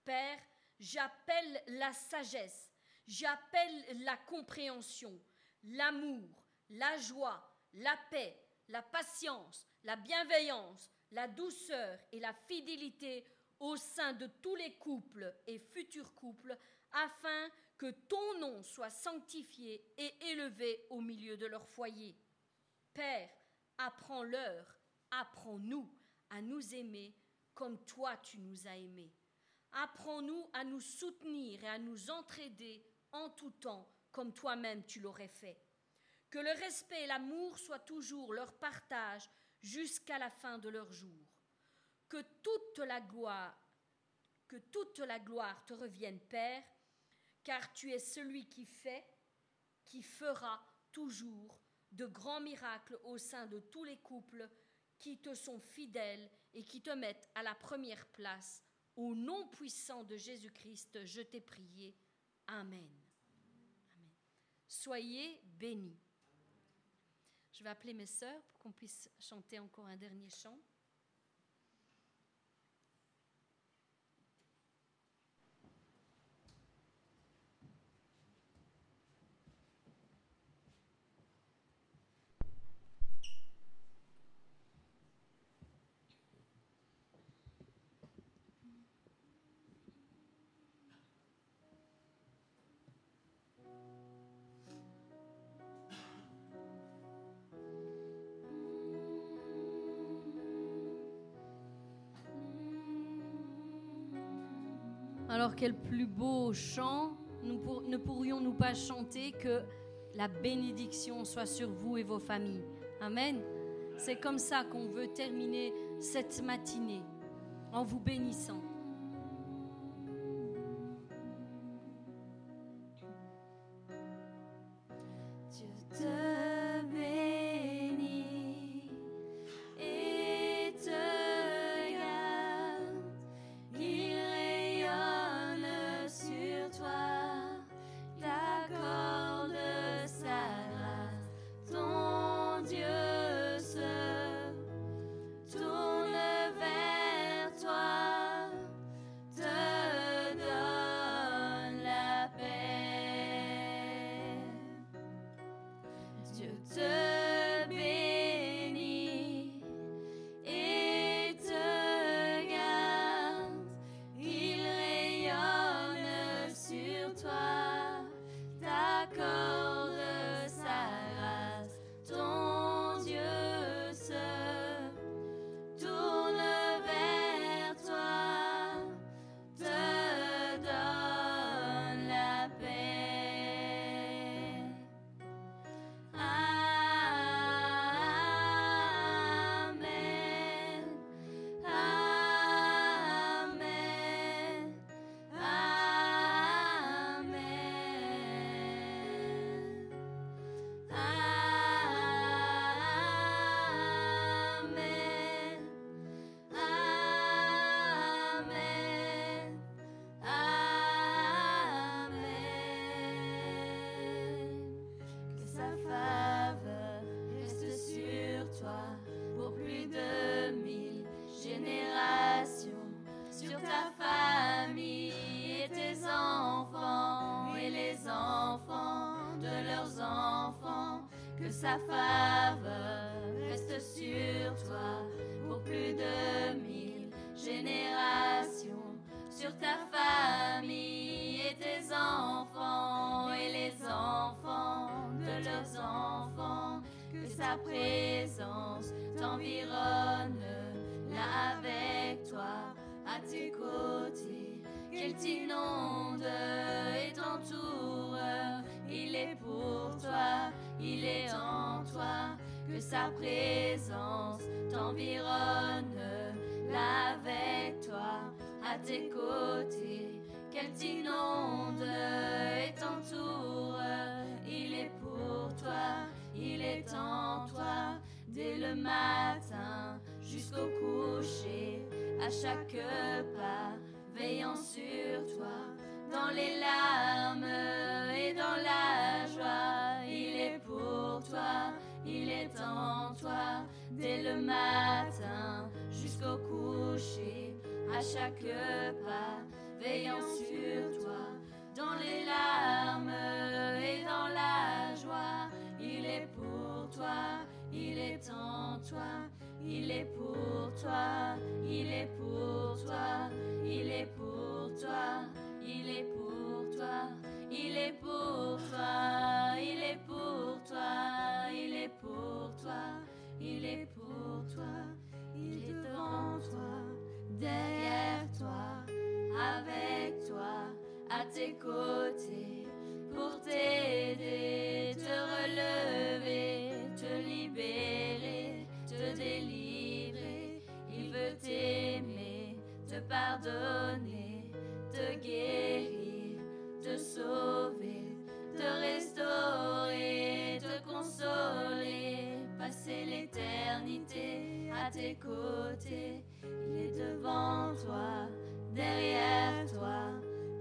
Père, j'appelle la sagesse, j'appelle la compréhension, l'amour, la joie, la paix, la patience, la bienveillance, la douceur et la fidélité au sein de tous les couples et futurs couples, afin que ton nom soit sanctifié et élevé au milieu de leur foyer. Père, Apprends-leur, apprends-nous à nous aimer comme toi tu nous as aimés. Apprends-nous à nous soutenir et à nous entraider en tout temps comme toi-même tu l'aurais fait. Que le respect et l'amour soient toujours leur partage jusqu'à la fin de leur jour. Que toute la gloire, que toute la gloire te revienne, Père, car tu es celui qui fait, qui fera toujours de grands miracles au sein de tous les couples qui te sont fidèles et qui te mettent à la première place. Au nom puissant de Jésus-Christ, je t'ai prié. Amen. Soyez bénis. Je vais appeler mes sœurs pour qu'on puisse chanter encore un dernier chant. Plus beau chant ne pourrions-nous pas chanter que la bénédiction soit sur vous et vos familles? Amen. C'est comme ça qu'on veut terminer cette matinée en vous bénissant. Côtés, qu'elle t'inonde et t'entoure. Il est pour toi, il est en toi, dès le matin jusqu'au coucher, à chaque pas, veillant sur toi, dans les larmes et dans la joie. Il est pour toi, il est en toi, dès le matin jusqu'au coucher, à chaque pas, veillant sur toi, dans les larmes et dans la joie. Il est pour toi, il est en toi il est pour toi, il est pour toi, à tes côtés, pour t'aider, te relever, te libérer, te délivrer. T'aimer, te pardonner, te guérir, te sauver, te restaurer, te consoler, passer l'éternité à tes côtés. Il est devant toi, derrière toi,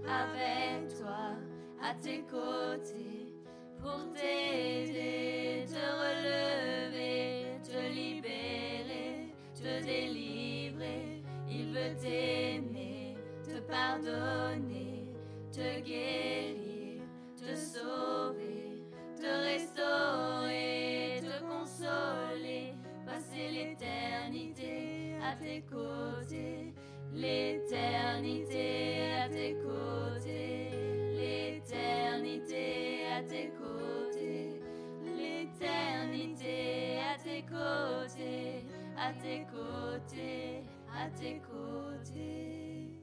avec toi, à tes côtés, pour t'aider, te relever, te libérer, te délivrer. Il veut t'aimer, te pardonner, te guérir, te sauver, te restaurer, te consoler, passer l'éternité à tes côtés, l'éternité à tes côtés, l'éternité à tes côtés, l'éternité à tes côtés. À tes côtés, à tes côtés.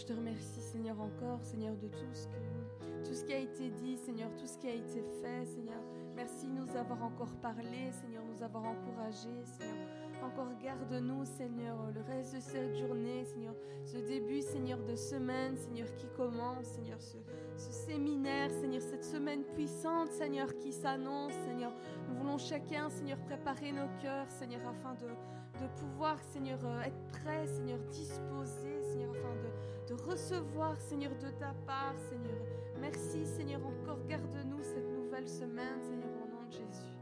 Je te remercie, Seigneur, encore, Seigneur, de tout ce, que, tout ce qui a été dit, Seigneur, tout ce qui a été fait, Seigneur. Merci de nous avoir encore parlé, Seigneur, nous avoir encouragés, Seigneur. Encore garde-nous, Seigneur, le reste de cette journée, Seigneur. Ce début, Seigneur, de semaine, Seigneur, qui commence, Seigneur, ce, séminaire, Seigneur, cette semaine puissante, Seigneur, qui s'annonce, Seigneur. Nous voulons chacun, Seigneur, préparer nos cœurs, Seigneur, afin de, pouvoir, Seigneur, euh, être prêt, Seigneur, disposé, Seigneur, afin de de recevoir, Seigneur, de ta part, Seigneur. Merci, Seigneur, encore garde-nous cette nouvelle semaine, Seigneur, au nom de Jésus.